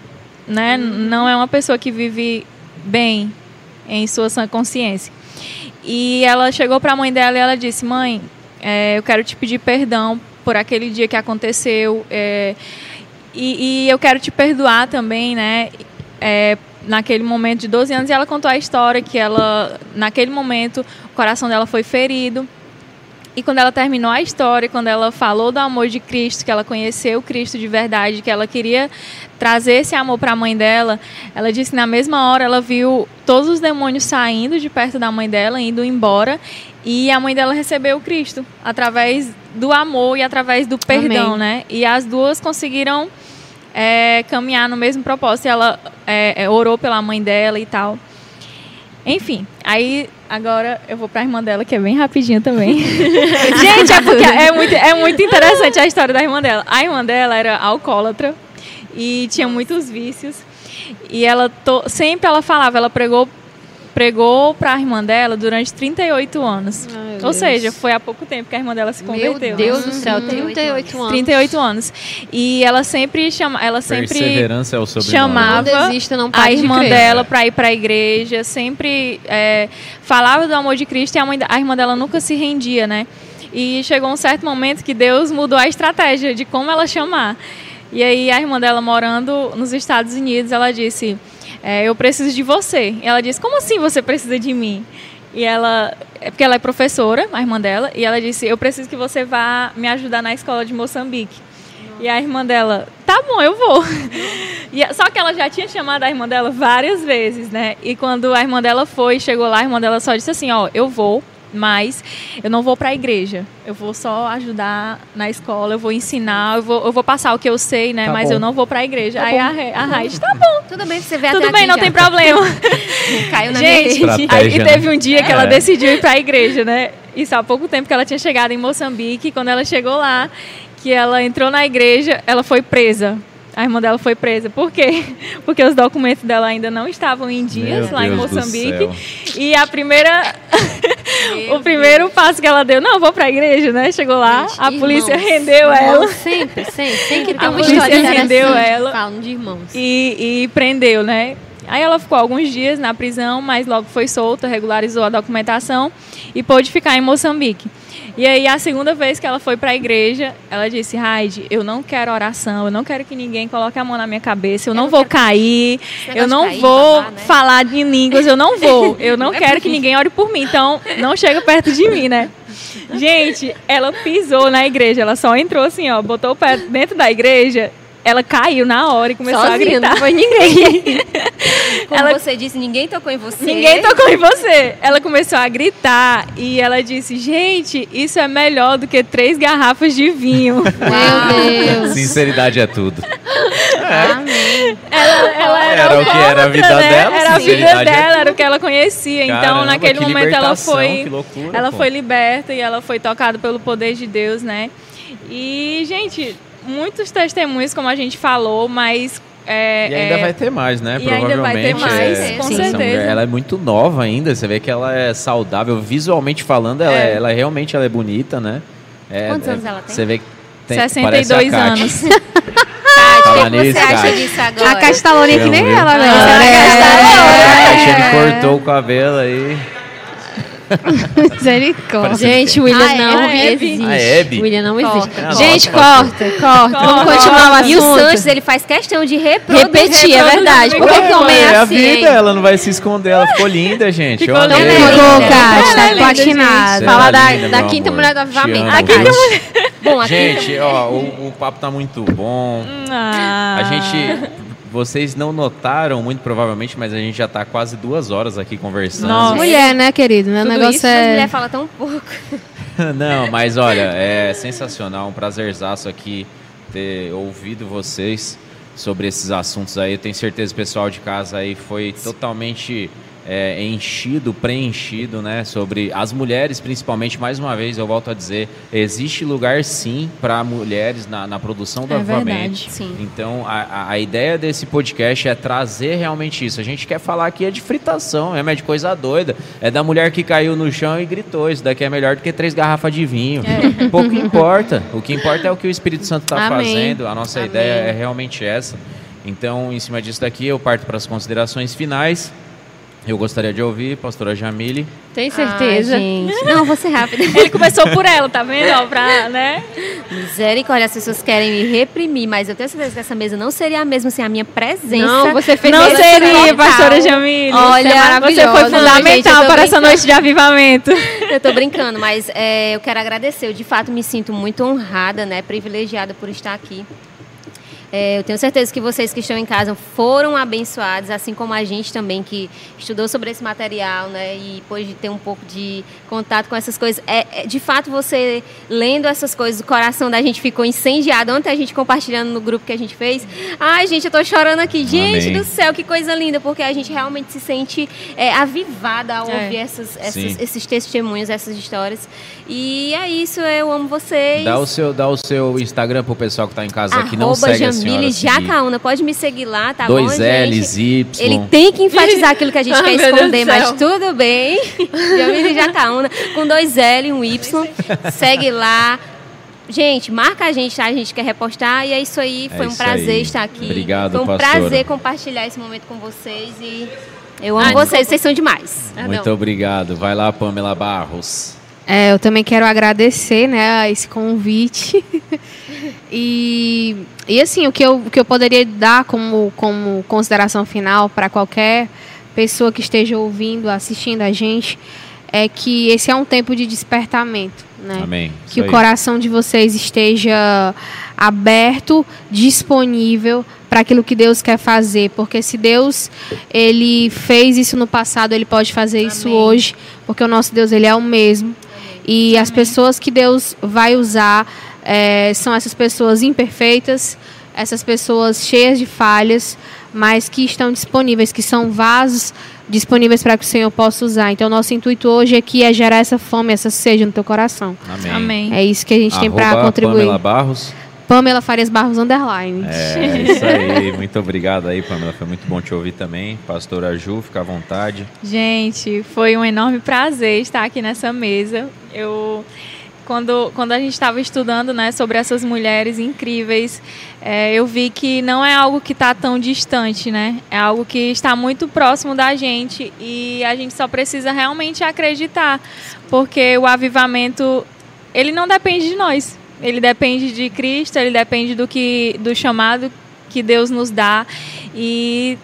né, não é uma pessoa que vive bem em sua sã consciência. E ela chegou para a mãe dela e ela disse: Mãe, é, eu quero te pedir perdão por aquele dia que aconteceu. é, e, e eu quero te perdoar também, né? É, naquele momento de 12 anos. E ela contou a história que ela, naquele momento, o coração dela foi ferido. E quando ela terminou a história, quando ela falou do amor de Cristo, que ela conheceu Cristo de verdade, que ela queria trazer esse amor para a mãe dela, ela disse que na mesma hora ela viu todos os demônios saindo de perto da mãe dela, indo embora, e a mãe dela recebeu Cristo através do amor e através do perdão, Amém. né? E as duas conseguiram é, caminhar no mesmo propósito. E ela é, é, orou pela mãe dela e tal. Enfim, aí agora eu vou pra irmã dela, que é bem rapidinho também. Gente, é porque é muito, é muito interessante a história da irmã dela. A irmã dela era alcoólatra e tinha muitos vícios. E ela to- sempre ela falava, ela pregou pregou para a irmã dela durante 38 anos. Ai, meu Ou Deus. seja, foi há pouco tempo que a irmã dela se Meu converteu. né? Deus do céu, 38 38 anos. 38 anos. E ela sempre chama, ela sempre Perseverança é o sobrenome. chamava Não desista, não a de irmã crer. dela para ir para a igreja, sempre é, falava do amor de Cristo e a, mãe, da- a irmã dela nunca se rendia, né? E chegou um certo momento que Deus mudou a estratégia de como ela chamar. E aí a irmã dela morando nos Estados Unidos, ela disse: é, "Eu preciso de você". E ela disse: "Como assim você precisa de mim?" E ela, é porque ela é professora, a irmã dela, e ela disse: "Eu preciso que você vá me ajudar na escola de Moçambique". E a irmã dela, tá bom, eu vou. E, só que ela já tinha chamado a irmã dela várias vezes, né? E quando a irmã dela foi, chegou lá, a irmã dela só disse assim, ó, eu vou, mas eu não vou para a igreja. Eu vou só ajudar na escola, eu vou ensinar, eu vou, eu vou passar o que eu sei, né? Tá mas bom. eu não vou para a igreja. Aí a, Re- a Raid, tá bom, Tudo bem, você vê tudo até bem, aqui não já. tem problema. Caiu na Gente, aí né? teve um dia que ela É. decidiu ir para a igreja, né? Isso há pouco tempo que ela tinha chegado em Moçambique. Quando ela chegou lá, que ela entrou na igreja, ela foi presa. A irmã dela foi presa. Por quê? Porque os documentos dela ainda não estavam em dias Meu lá em Deus do Moçambique. E a primeira. o primeiro passo que ela deu, não, vou pra igreja, né? Chegou lá, Gente, a polícia irmãos, rendeu irmãos ela. Sempre, sempre. Tem A uma polícia história rendeu ela. Falam de irmãos. e, e prendeu, né? Aí ela ficou alguns dias na prisão, mas logo foi solta, regularizou a documentação e pôde ficar em Moçambique. E aí a segunda vez que ela foi para a igreja, ela disse: "Raide, eu não quero oração, eu não quero que ninguém coloque a mão na minha cabeça, eu, não, não vou cair, eu de não cair, vou babar, né? falar em línguas, eu não vou, eu não, Não é quero que mim." ninguém ore por mim, então não chega perto de mim, né?" Gente, ela pisou na igreja, ela só entrou assim, ó, botou o pé dentro da igreja, ela caiu na hora e começou a Sozinha, gritar. não foi ninguém. Como ela- você disse, ninguém tocou em você. Ninguém tocou em você. Ela começou a gritar e ela disse: Gente, isso é melhor do que três garrafas de vinho. Meu Deus. Sinceridade é tudo. Amém. Ela, ela era, Era o que era a vida né? dela, Era a vida é dela, tudo. era o que ela conhecia. então, Caramba, naquele que momento, ela foi. loucura, ela pô. foi liberta e ela foi tocada pelo poder de Deus, né? E, gente, muitos testemunhos, como a gente falou, mas é, e ainda é... vai ter mais, né? E Provavelmente. ainda vai ter mais, é... com Sim. certeza. Ela é muito nova ainda, você vê que ela é saudável, visualmente falando, ela, é. ela realmente ela é bonita, né? É, Quantos anos ela tem? Você vê que tem, 62 anos. Fala nisso, você acha disso agora? A Castalone é que nem ela, né? É, é, cortou o cabelo aí. Misericórdia. Gente, o William não é existe. A Hebe. O William não existe. Corta. Gente, corta, corta. Vamos continuar o assunto. E o Santos, ele faz questão de reproduzir. Repetir, é verdade. Porque que homem é, é assim, a vida, ela não vai se esconder. Ela ficou linda, gente. Ficou linda. Ficou, Kátia. Tá platinada. Fala da, da quinta mulher do avivamento. A quinta mulher. Bom, gente, ó, o, o papo tá muito bom. Ah. A gente vocês não notaram, muito provavelmente, mas a gente já está quase duas horas aqui conversando. Nossa. Mulher, né, querido? Né? O negócio isso, é... mulher fala tão pouco. não, mas olha, é sensacional, um prazerzaço aqui ter ouvido vocês sobre esses assuntos aí. Eu tenho certeza que o pessoal de casa aí foi totalmente é, enchido, preenchido, né? Sobre as mulheres, principalmente, mais uma vez, eu volto a dizer, existe lugar sim para mulheres na, na, produção do é avivamento. Então, a, a ideia desse podcast é trazer realmente isso. A gente quer falar aqui é de fritação, é de coisa doida. É da mulher que caiu no chão e gritou: Isso daqui é melhor do que três garrafas de vinho. É. Pouco importa. O que importa é o que o Espírito Santo está fazendo. A nossa Amém. ideia é realmente essa. Então, em cima disso daqui, eu parto para as considerações finais. Eu gostaria de ouvir, pastora Jamile. Tem certeza? Ai, gente. Não, vou ser rápida. Ele começou por ela, tá vendo? pra, né? Misericórdia, as pessoas querem me reprimir, mas eu tenho certeza que essa mesa não seria a mesma sem a minha presença. Não, você fez Não seria, pastora Jamile. Olha, é você foi fundamental não, gente, para essa noite de avivamento. Eu tô brincando, mas é, eu quero agradecer. Eu, de fato, me sinto muito honrada, né? Privilegiada por estar aqui. É, eu tenho certeza que vocês que estão em casa foram abençoados, assim como a gente também que estudou sobre esse material, né? E pôde ter um pouco de contato com essas coisas. É, é, de fato, você lendo essas coisas, o coração da gente ficou incendiado. Ontem a gente compartilhando no grupo que a gente fez. Ai, gente, eu tô chorando aqui. Gente Amém. do céu, que coisa linda, porque a gente realmente se sente é, avivada ao é. ouvir essas, essas, esses testemunhos, essas histórias. E é isso, eu amo vocês. Dá o seu, dá o seu Instagram pro pessoal que tá em casa Arroba que não segue a senhora. Jacaúna, pode me seguir lá, tá Dois bom, L's, Y. Ele tem que enfatizar aquilo que a gente quer esconder, mas tudo bem. Jamile Jacaúna, com dois L e um Y. Segue lá. Gente, marca a gente, tá? A gente quer repostar e é isso aí. Foi é um prazer aí. estar aqui. Obrigado, Foi um pastora. prazer compartilhar esse momento com vocês e eu amo ah, vocês, vocês são demais. Muito obrigado. Vai lá, Pamela Barros. É, eu também quero agradecer né, esse convite. e, e assim, o que, eu, o que eu poderia dar como, como consideração final para qualquer pessoa que esteja ouvindo, assistindo a gente, é que esse é um tempo de despertamento. Né? Amém. Que o coração de vocês esteja aberto, disponível para aquilo que Deus quer fazer, porque se Deus ele fez isso no passado, ele pode fazer Amém. isso hoje, porque o nosso Deus ele é o mesmo. E Amém. as pessoas que Deus vai usar é, são essas pessoas imperfeitas, essas pessoas cheias de falhas, mas que estão disponíveis, que são vasos disponíveis para que o Senhor possa usar. Então, nosso intuito hoje aqui é gerar essa fome, essa sede no teu coração. Amém. Amém. É isso que a gente Arroba tem para contribuir. Pamela Barros. Pamela Farias Barros Underline. É, isso aí. Muito obrigado aí, Pamela. Foi muito bom te ouvir também. Pastora Ju, fica à vontade. Gente, foi um enorme prazer estar aqui nessa mesa. Eu quando, quando a gente estava estudando né, sobre essas mulheres incríveis, é, eu vi que não é algo que está tão distante, né? É algo que está muito próximo da gente e a gente só precisa realmente acreditar, porque o avivamento ele não depende de nós, ele depende de Cristo, ele depende do que do chamado que Deus nos dá e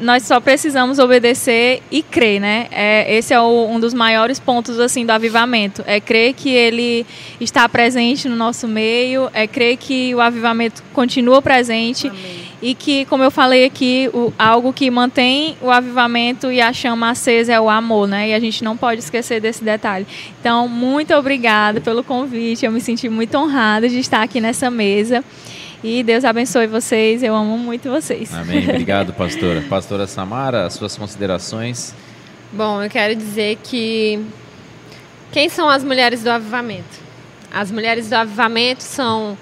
nós só precisamos obedecer e crer, né? É, esse é o, um dos maiores pontos assim do avivamento. É crer que ele está presente no nosso meio, é crer que o avivamento continua presente Amém. e que, como eu falei aqui, o, algo que mantém o avivamento e a chama acesa é o amor, né? E a gente não pode esquecer desse detalhe. Então, muito obrigada pelo convite. Eu me senti muito honrada de estar aqui nessa mesa. E Deus abençoe vocês. Eu amo muito vocês. Amém. Obrigado, pastora. Pastora Samara, as suas considerações. Bom, eu quero dizer que quem são as mulheres do avivamento? As mulheres do avivamento são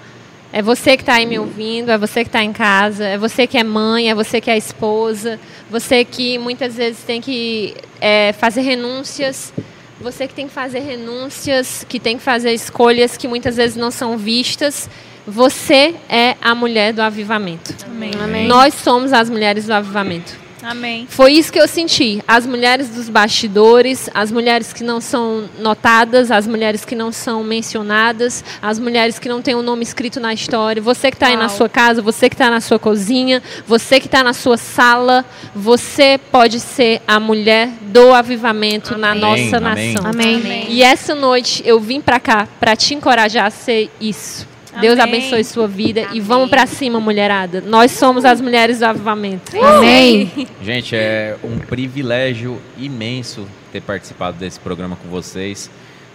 é você que está aí me ouvindo, é você que está em casa, é você que é mãe, é você que é esposa, você que muitas vezes tem que é, fazer renúncias, você que tem que fazer renúncias, que tem que fazer escolhas que muitas vezes não são vistas. Você é a mulher do avivamento. Amém. Amém. Nós somos as mulheres do avivamento. Amém. Foi isso que eu senti. As mulheres dos bastidores, as mulheres que não são notadas, as mulheres que não são mencionadas, as mulheres que não têm o um nome escrito na história. Você que está aí na sua casa, você que está na sua cozinha, você que está na sua sala, você pode ser a mulher do avivamento Amém. na nossa Amém. nação. Amém. E essa noite eu vim para cá para te encorajar a ser isso. Deus abençoe sua vida Amém. e vamos para cima, mulherada. Nós somos as mulheres do avivamento. Amém. Gente, é um privilégio imenso ter participado desse programa com vocês.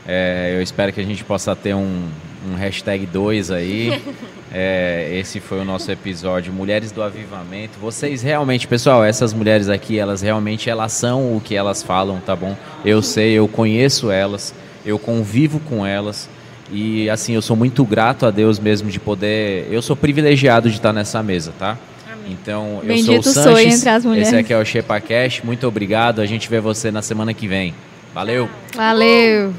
É, eu espero que a gente possa ter um, um hashtag 2 aí. É, esse foi o nosso episódio Mulheres do Avivamento. Vocês realmente, pessoal, essas mulheres aqui, elas realmente elas são o que elas falam, tá bom? Eu sei, eu conheço elas, eu convivo com elas. E assim, eu sou muito grato a Deus mesmo de poder. Eu sou privilegiado de estar nessa mesa, tá? Então, eu Bendito sou o sou Sanches, entre as mulheres. esse aqui é o Shepa Cash. Muito obrigado. A gente vê você na semana que vem. Valeu. Valeu.